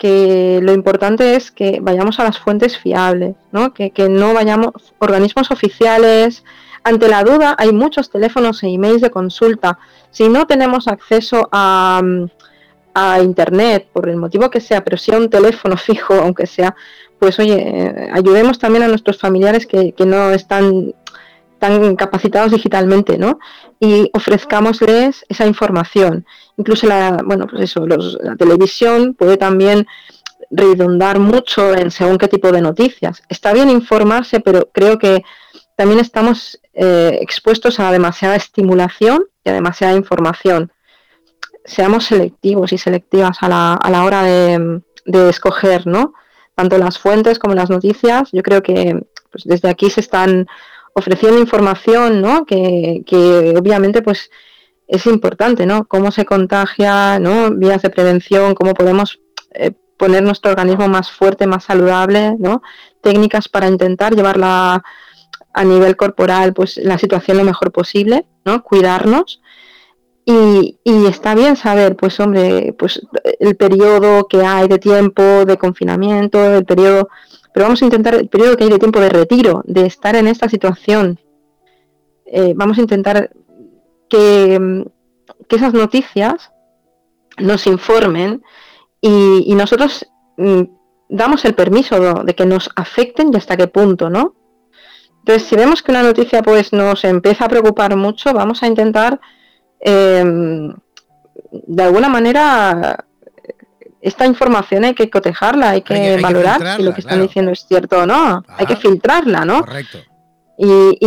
lo importante es que vayamos a las fuentes fiables, ¿no? Que, que no vayamos organismos oficiales, ante la duda, hay muchos teléfonos e emails de consulta. Si no tenemos acceso a, Internet, por el motivo que sea, pero si a un teléfono fijo, aunque sea, pues oye, ayudemos también a nuestros familiares que, no están tan capacitados digitalmente, ¿no? Y ofrezcámosles esa información. Incluso la, bueno, pues eso, la televisión puede también redundar mucho en según qué tipo de noticias. Está bien informarse, pero creo que también estamos eh, expuestos a demasiada estimulación y a demasiada información. Seamos selectivos y selectivas a la, a la hora de, escoger, ¿no? Tanto las fuentes como las noticias. Yo creo que pues, desde aquí se están ofreciendo información, ¿no? Que, obviamente, pues es importante, ¿no? Cómo se contagia, ¿no? Vías de prevención, cómo podemos eh, poner nuestro organismo más fuerte, más saludable, ¿no? Técnicas para intentar llevarla a nivel corporal pues la situación lo mejor posible, ¿no? Cuidarnos. Y, está bien saber, pues hombre, pues el periodo que hay de tiempo de confinamiento, el periodo, pero vamos a intentar el periodo que hay de tiempo de retiro, de estar en esta situación. Eh, vamos a intentar que, esas noticias nos informen y, nosotros mm, damos el permiso de que nos afecten y hasta qué punto, ¿no? Entonces, si vemos que una noticia pues nos empieza a preocupar mucho, vamos a intentar em, de alguna manera esta información hay que cotejarla, hay que, valorar si lo que están diciendo es cierto o no. Hay que filtrarla, ¿no? Correcto. Y,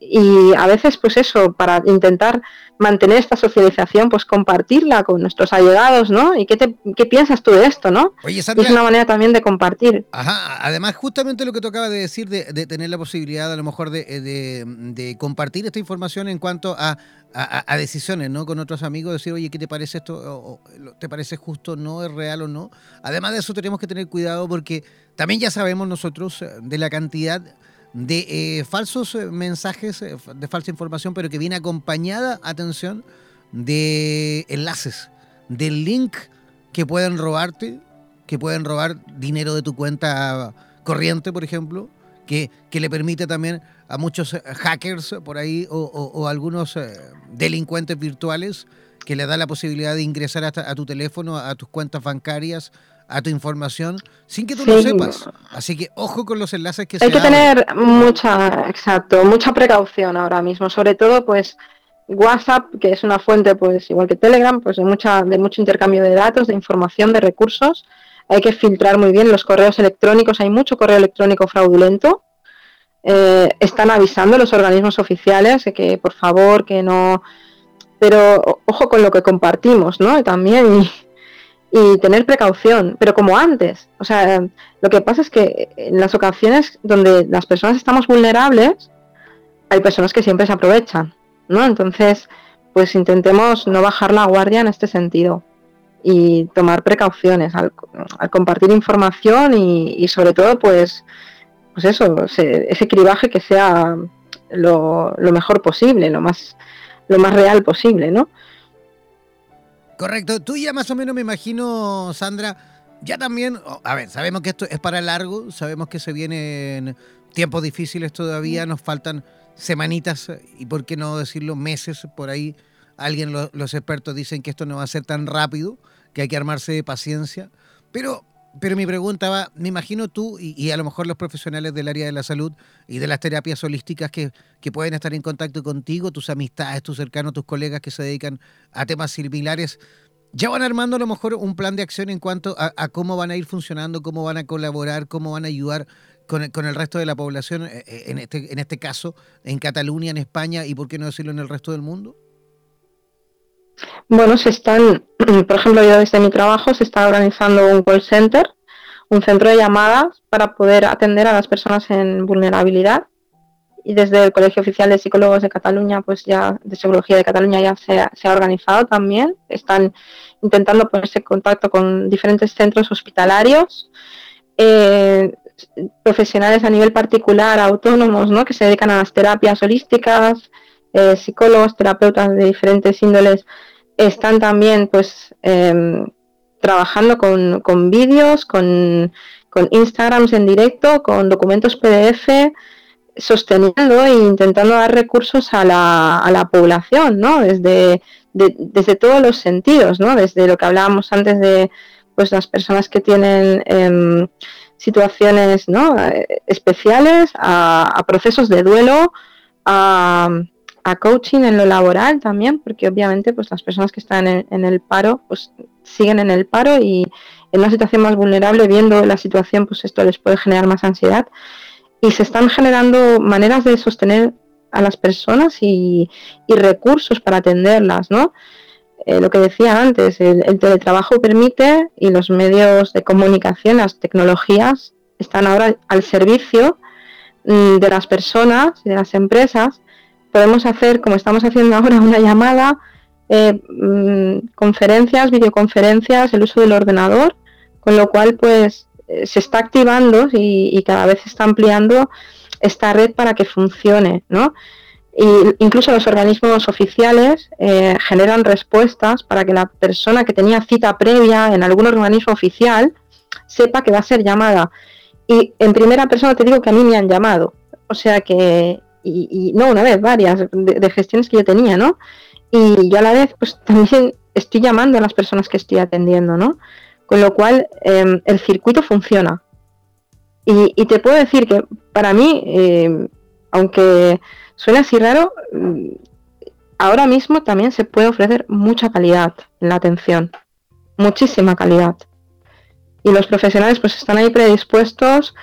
y, a veces, pues eso, para intentar mantener esta socialización, pues compartirla con nuestros allegados, ¿no? ¿Y qué, te, qué piensas tú de esto, no? es una manera también de compartir. Ajá, además, justamente lo que tocaba de decir, de, tener la posibilidad a lo mejor de, de, compartir esta información en cuanto a, a, decisiones, ¿no? Con otros amigos, decir, oye, ¿qué te parece esto? ¿Te parece justo? ¿No? ¿Es real o no? Además de eso, tenemos que tener cuidado porque también ya sabemos nosotros eh, de la cantidad de eh, falsos eh, mensajes, eh, de falsa información, pero que viene acompañada, atención, de enlaces, del link que pueden robarte, que pueden robar dinero de tu cuenta corriente, por ejemplo, que, que le permite también a muchos hackers por ahí o, algunos delincuentes virtuales que le da la posibilidad de ingresar a tu teléfono, a tus cuentas bancarias, a tu información sin que tú lo sepas. Así que ojo con los enlaces que Hay que tener mucha, exacto, mucha precaución ahora mismo, sobre todo pues WhatsApp, que es una fuente, pues igual que Telegram, pues de, mucha, de mucho intercambio de datos, de información, de recursos. Hay que filtrar muy bien los correos electrónicos, hay mucho correo electrónico fraudulento. Eh, están avisando los organismos oficiales de que por favor, que no... Pero ojo con lo que compartimos, ¿no? También y tener precaución, pero como antes. O sea, lo que pasa es que en las ocasiones donde las personas estamos vulnerables, hay personas que siempre se aprovechan, ¿no? Entonces, pues intentemos no bajar la guardia en este sentido y tomar precauciones al, compartir información y, sobre todo, pues, pues eso, ese, cribaje que sea lo, lo mejor posible, lo más, lo más real posible, ¿no? Correcto. Tú ya más o menos me imagino, Sandra, ya también, a ver, sabemos que esto es para largo, sabemos que se vienen tiempos difíciles todavía, nos faltan semanitas y por qué no decirlo meses por ahí. Alguien, los expertos dicen que esto no va a ser tan rápido, que hay que armarse de paciencia. Pero pero mi pregunta va, me imagino tú y, a lo mejor los profesionales del área de la salud y de las terapias holísticas que, pueden estar en contacto contigo, tus amistades, tus cercanos, tus colegas que se dedican a temas similares, ya van armando a lo mejor un plan de acción en cuanto a, cómo van a ir funcionando, cómo van a colaborar, cómo van a ayudar con, con el resto de la población, eh, eh, en este, en este caso, en Cataluña, en España y por qué no decirlo en el resto del mundo. Bueno, se están, por ejemplo, yo desde mi trabajo se está organizando un call center, un centro de llamadas para poder atender a las personas en vulnerabilidad. Y desde el Colegio Oficial de Psicólogos de Cataluña, pues ya de Psicología de Cataluña ya se ha, organizado también. Están intentando ponerse en contacto con diferentes centros hospitalarios, eh, profesionales a nivel particular, autónomos, ¿no? que se dedican a las terapias holísticas, eh, psicólogos, terapeutas de diferentes índoles están también pues em, trabajando con, vídeos, con, con, Instagrams en directo, con documentos PDF, sosteniendo e intentando dar recursos a la, a la población, ¿no? Desde, desde todos los sentidos, ¿no? Desde lo que hablábamos antes de pues las personas que tienen em, situaciones ¿no? especiales, a, procesos de duelo, a, a coaching en lo laboral también, porque obviamente pues las personas que están en, el paro pues siguen en el paro y en una situación más vulnerable, viendo la situación, pues esto les puede generar más ansiedad. Y se están generando maneras de sostener a las personas y, recursos para atenderlas, ¿no? Eh, lo que decía antes, el, el, teletrabajo permite y los medios de comunicación, las tecnologías, están ahora al servicio mm, de las personas y de las empresas podemos hacer, como estamos haciendo ahora, una llamada, eh, mm, conferencias, videoconferencias, el uso del ordenador, con lo cual pues eh, se está activando y, cada vez se está ampliando esta red para que funcione, ¿no? Y incluso los organismos oficiales eh, generan respuestas para que la persona que tenía cita previa en algún organismo oficial sepa que va a ser llamada. Y en primera persona te digo que a mí me han llamado. O sea que y, no una vez, varias de, gestiones que yo tenía, ¿no? Y yo a la vez, pues también estoy llamando a las personas que estoy atendiendo, ¿no? Con lo cual, em, el circuito funciona. Y, te puedo decir que para mí, em, aunque suene así raro, mm, ahora mismo también se puede ofrecer mucha calidad en la atención, muchísima calidad. Y los profesionales pues están ahí predispuestos,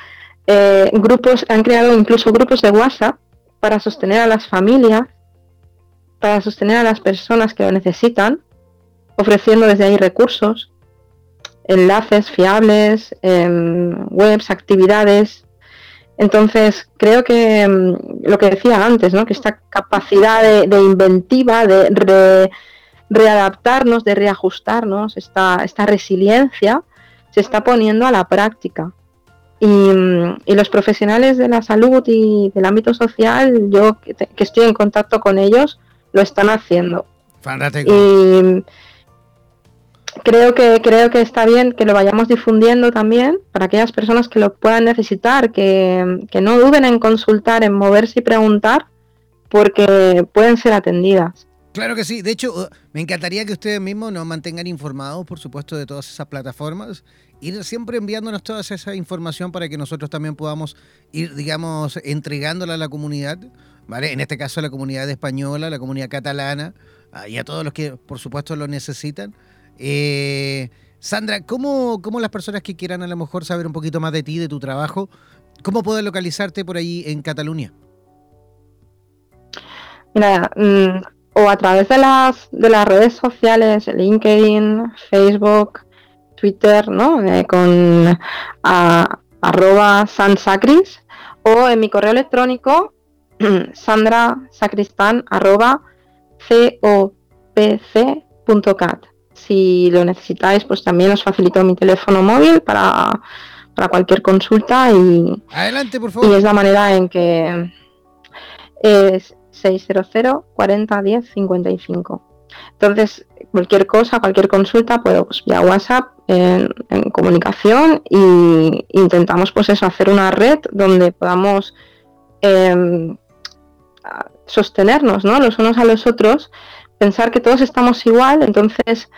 eh, grupos, han creado incluso grupos de WhatsApp para sostener a las familias, para sostener a las personas que lo necesitan, ofreciendo desde ahí recursos, enlaces fiables, em, webs, actividades. Entonces, creo que em, lo que decía antes, ¿no? que esta capacidad de, inventiva, de readaptarnos, de reajustarnos, esta, esta resiliencia, se está poniendo a la práctica. Y, los profesionales de la salud y del ámbito social, yo que, estoy en contacto con ellos, lo están haciendo. Y creo que, creo que está bien que lo vayamos difundiendo también para aquellas personas que lo puedan necesitar, que, que no duden en consultar, en moverse y preguntar, porque pueden ser atendidas. Claro que sí. De hecho, uh, me encantaría que ustedes mismos nos mantengan informados, por supuesto, de todas esas plataformas. Ir siempre enviándonos toda esa información para que nosotros también podamos ir, digamos, entregándola a la comunidad ¿vale? En este caso la comunidad española, la comunidad catalana, ah, y a todos los que por supuesto lo necesitan. Eh, Sandra, ¿cómo, ¿cómo las personas que quieran a lo mejor saber un poquito más de ti, de tu trabajo, cómo pueden localizarte por ahí en Cataluña? Mira, mm, o a través de las, de las redes sociales, LinkedIn, Facebook, Twitter, ¿no? Eh, con arroba sansacris, o en mi correo electrónico, sandrasacristan arroba copc.cat. Si lo necesitáis, pues también os facilito mi teléfono móvil para, para cualquier consulta y, Adelante, por favor. y es la manera en que es 600 40 10 55. Entonces, cualquier cosa, cualquier consulta, pues vía WhatsApp en, comunicación y intentamos pues eso, hacer una red donde podamos em, sostenernos ¿no? los unos a los otros, pensar que todos estamos igual, entonces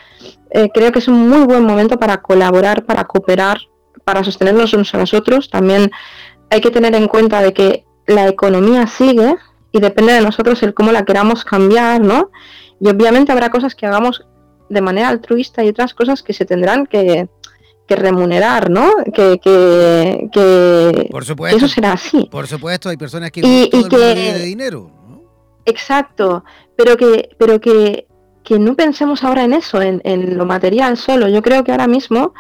eh, creo que es un muy buen momento para colaborar, para cooperar, para sostenernos unos a los otros. También hay que tener en cuenta de que la economía sigue y depende de nosotros el cómo la queramos cambiar, ¿no? Y obviamente habrá cosas que hagamos de manera altruista y otras cosas que se tendrán que, remunerar, ¿no? Que, que, Por supuesto, eso será así. Por supuesto, hay personas que y, y que, de dinero. Exacto, pero que, pero que, que no pensemos ahora en eso, en, en, lo material solo. Yo creo que ahora mismo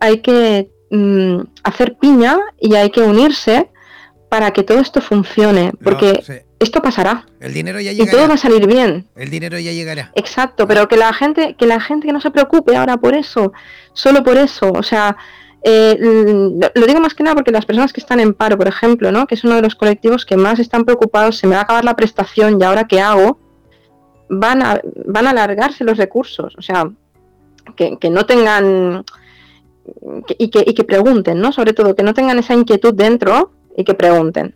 hay que mm, hacer piña y hay que unirse para que todo esto funcione, porque esto pasará. El dinero ya llegará. Y todo va a salir bien. El dinero ya llegará. Exacto, pero que la gente, que la gente que no se preocupe ahora por eso, solo por eso, o sea, eh, lo digo más que nada porque las personas que están en paro, por ejemplo, ¿no? que es uno de los colectivos que más están preocupados, se me va a acabar la prestación y ahora qué hago, van a, van a alargarse los recursos, o sea, que, no tengan y, que, y que pregunten, ¿no? Sobre todo, que no tengan esa inquietud dentro y que pregunten.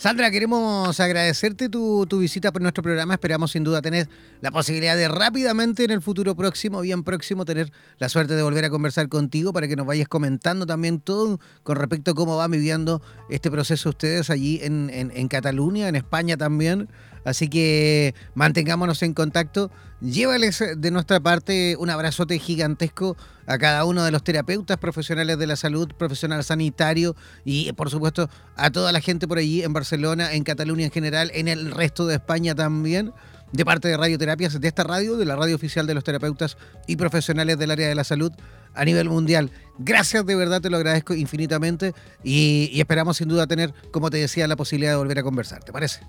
Sandra, queremos agradecerte tu, visita por nuestro programa. Esperamos sin duda tener la posibilidad de rápidamente en el futuro próximo, bien próximo, tener la suerte de volver a conversar contigo para que nos vayas comentando también todo con respecto a cómo va viviendo este proceso ustedes allí en, en Cataluña, en España también. Así que mantengámonos en contacto. Llévales de nuestra parte un abrazote gigantesco a cada uno de los terapeutas profesionales de la salud, profesional sanitario y por supuesto a toda la gente por allí en Barcelona, en Cataluña en general, en el resto de España también de parte de Radioterapias, de esta radio, de la radio oficial de los terapeutas y profesionales del área de la salud a nivel mundial. Gracias, de verdad te lo agradezco infinitamente y, y esperamos sin duda tener, como te decía, la posibilidad de volver a conversar. ¿Te parece?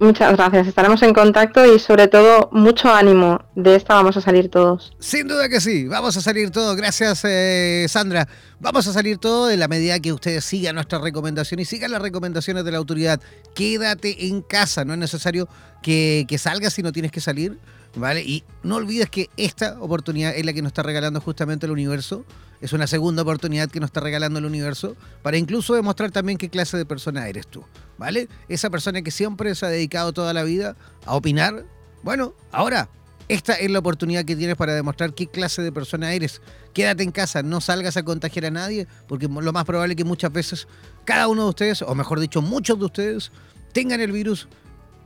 Muchas gracias, estaremos en contacto y sobre todo mucho ánimo. De esta vamos a salir todos. Sin duda que sí, vamos a salir todos. Gracias eh, Sandra. Vamos a salir todos en la medida que ustedes sigan nuestras recomendaciones y sigan las recomendaciones de la autoridad. Quédate en casa, no es necesario que, que salgas si no tienes que salir. ¿Vale? Y no olvides que esta oportunidad es la que nos está regalando justamente el universo. Es una segunda oportunidad que nos está regalando el universo para incluso demostrar también qué clase de persona eres tú. ¿Vale? Esa persona que siempre se ha dedicado toda la vida a opinar. Bueno, ahora esta es la oportunidad que tienes para demostrar qué clase de persona eres. Quédate en casa, no salgas a contagiar a nadie, porque lo más probable es que muchas veces cada uno de ustedes, o mejor dicho, muchos de ustedes, tengan el virus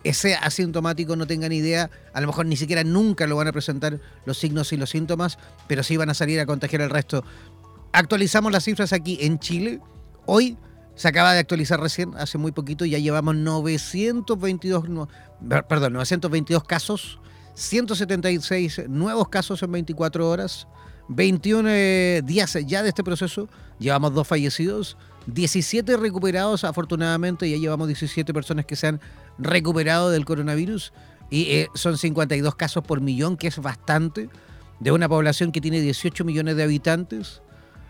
ese asintomático no tengan idea, a lo mejor ni siquiera nunca lo van a presentar los signos y los síntomas, pero sí van a salir a contagiar al resto. Actualizamos las cifras aquí en Chile. Hoy se acaba de actualizar recién, hace muy poquito, ya llevamos 922, perdón, 922 casos, 176 nuevos casos en 24 horas, 21 eh, días ya de este proceso, llevamos dos fallecidos, 17 recuperados, afortunadamente, ya llevamos 17 personas que se han recuperado del coronavirus y eh, son 52 casos por millón, que es bastante, de una población que tiene 18 millones de habitantes.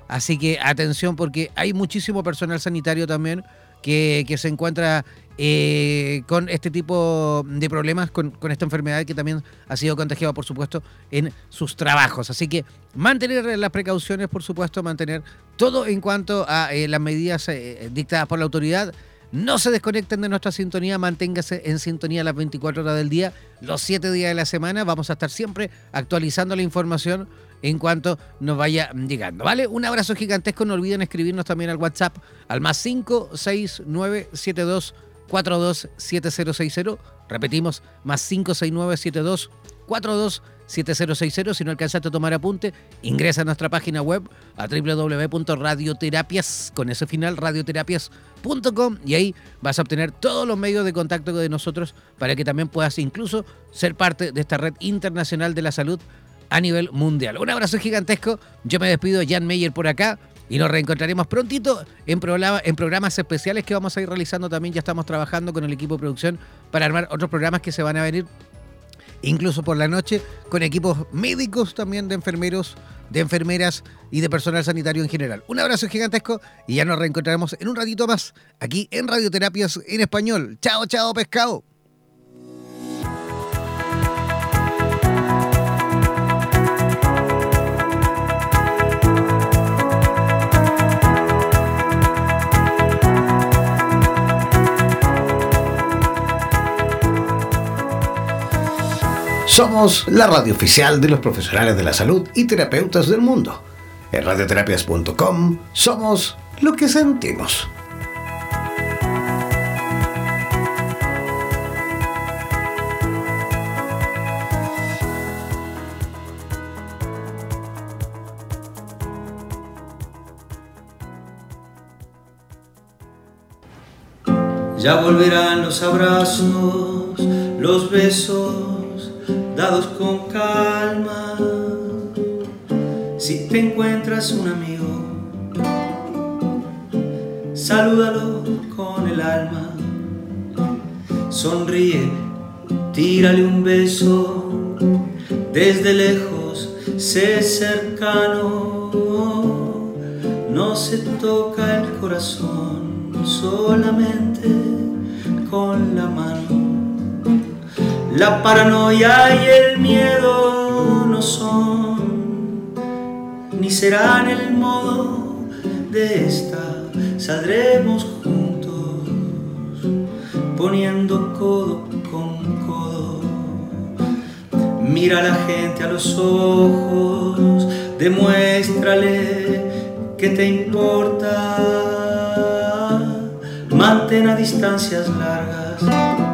Así que atención porque hay muchísimo personal sanitario también que, se encuentra eh, con este tipo de problemas, con, esta enfermedad que también ha sido contagiada, por supuesto, en sus trabajos. Así que mantener las precauciones, por supuesto, mantener todo en cuanto a eh, las medidas dictadas por la autoridad. No se desconecten de nuestra sintonía, manténgase en sintonía las 24 horas del día, los 7 días de la semana. Vamos a estar siempre actualizando la información en cuanto nos vaya llegando. ¿Vale? Un abrazo gigantesco. No olviden escribirnos también al WhatsApp al más 56972 427060. Repetimos, más 56972 427060. Si no alcanzaste a tomar apunte, ingresa a nuestra página web a www.radioterapias, con ese final, radioterapias.com y ahí vas a obtener todos los medios de contacto de nosotros para que también puedas incluso ser parte de esta red internacional de la salud a nivel mundial. Un abrazo gigantesco. Yo me despido, Jan Meyer por acá. Y nos reencontraremos prontito en, en programas especiales que vamos a ir realizando también. Ya estamos trabajando con el equipo de producción para armar otros programas que se van a venir incluso por la noche, con equipos médicos también de enfermeros, de enfermeras y de personal sanitario en general. Un abrazo gigantesco y ya nos reencontraremos en un ratito más aquí en Radioterapias en Español. Chao, chao, pescado. Somos la radio oficial de los profesionales de la salud y terapeutas del mundo. En radioterapias.com somos lo que sentimos. Ya volverán los abrazos, los besos dados con calma. Si te encuentras un amigo, salúdalo con el alma. Sonríe, tírale un beso, desde lejos, sé cercano. No se toca el corazón solamente con la mano. La paranoia y el miedo no son, ni serán el modo de esta. Saldremos juntos, poniendo codo con codo. Mira a la gente a los ojos, demuéstrale que te importa. Mantén a distancias largas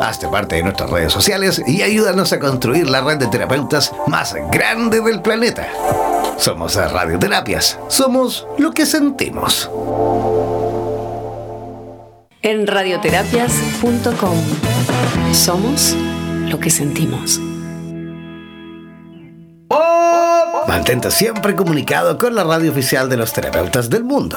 Hazte parte de nuestras redes sociales y ayúdanos a construir la red de terapeutas más grande del planeta. Somos Radioterapias. Somos lo que sentimos. En radioterapias.com. Somos lo que sentimos. Mantente siempre comunicado con la radio oficial de los terapeutas del mundo.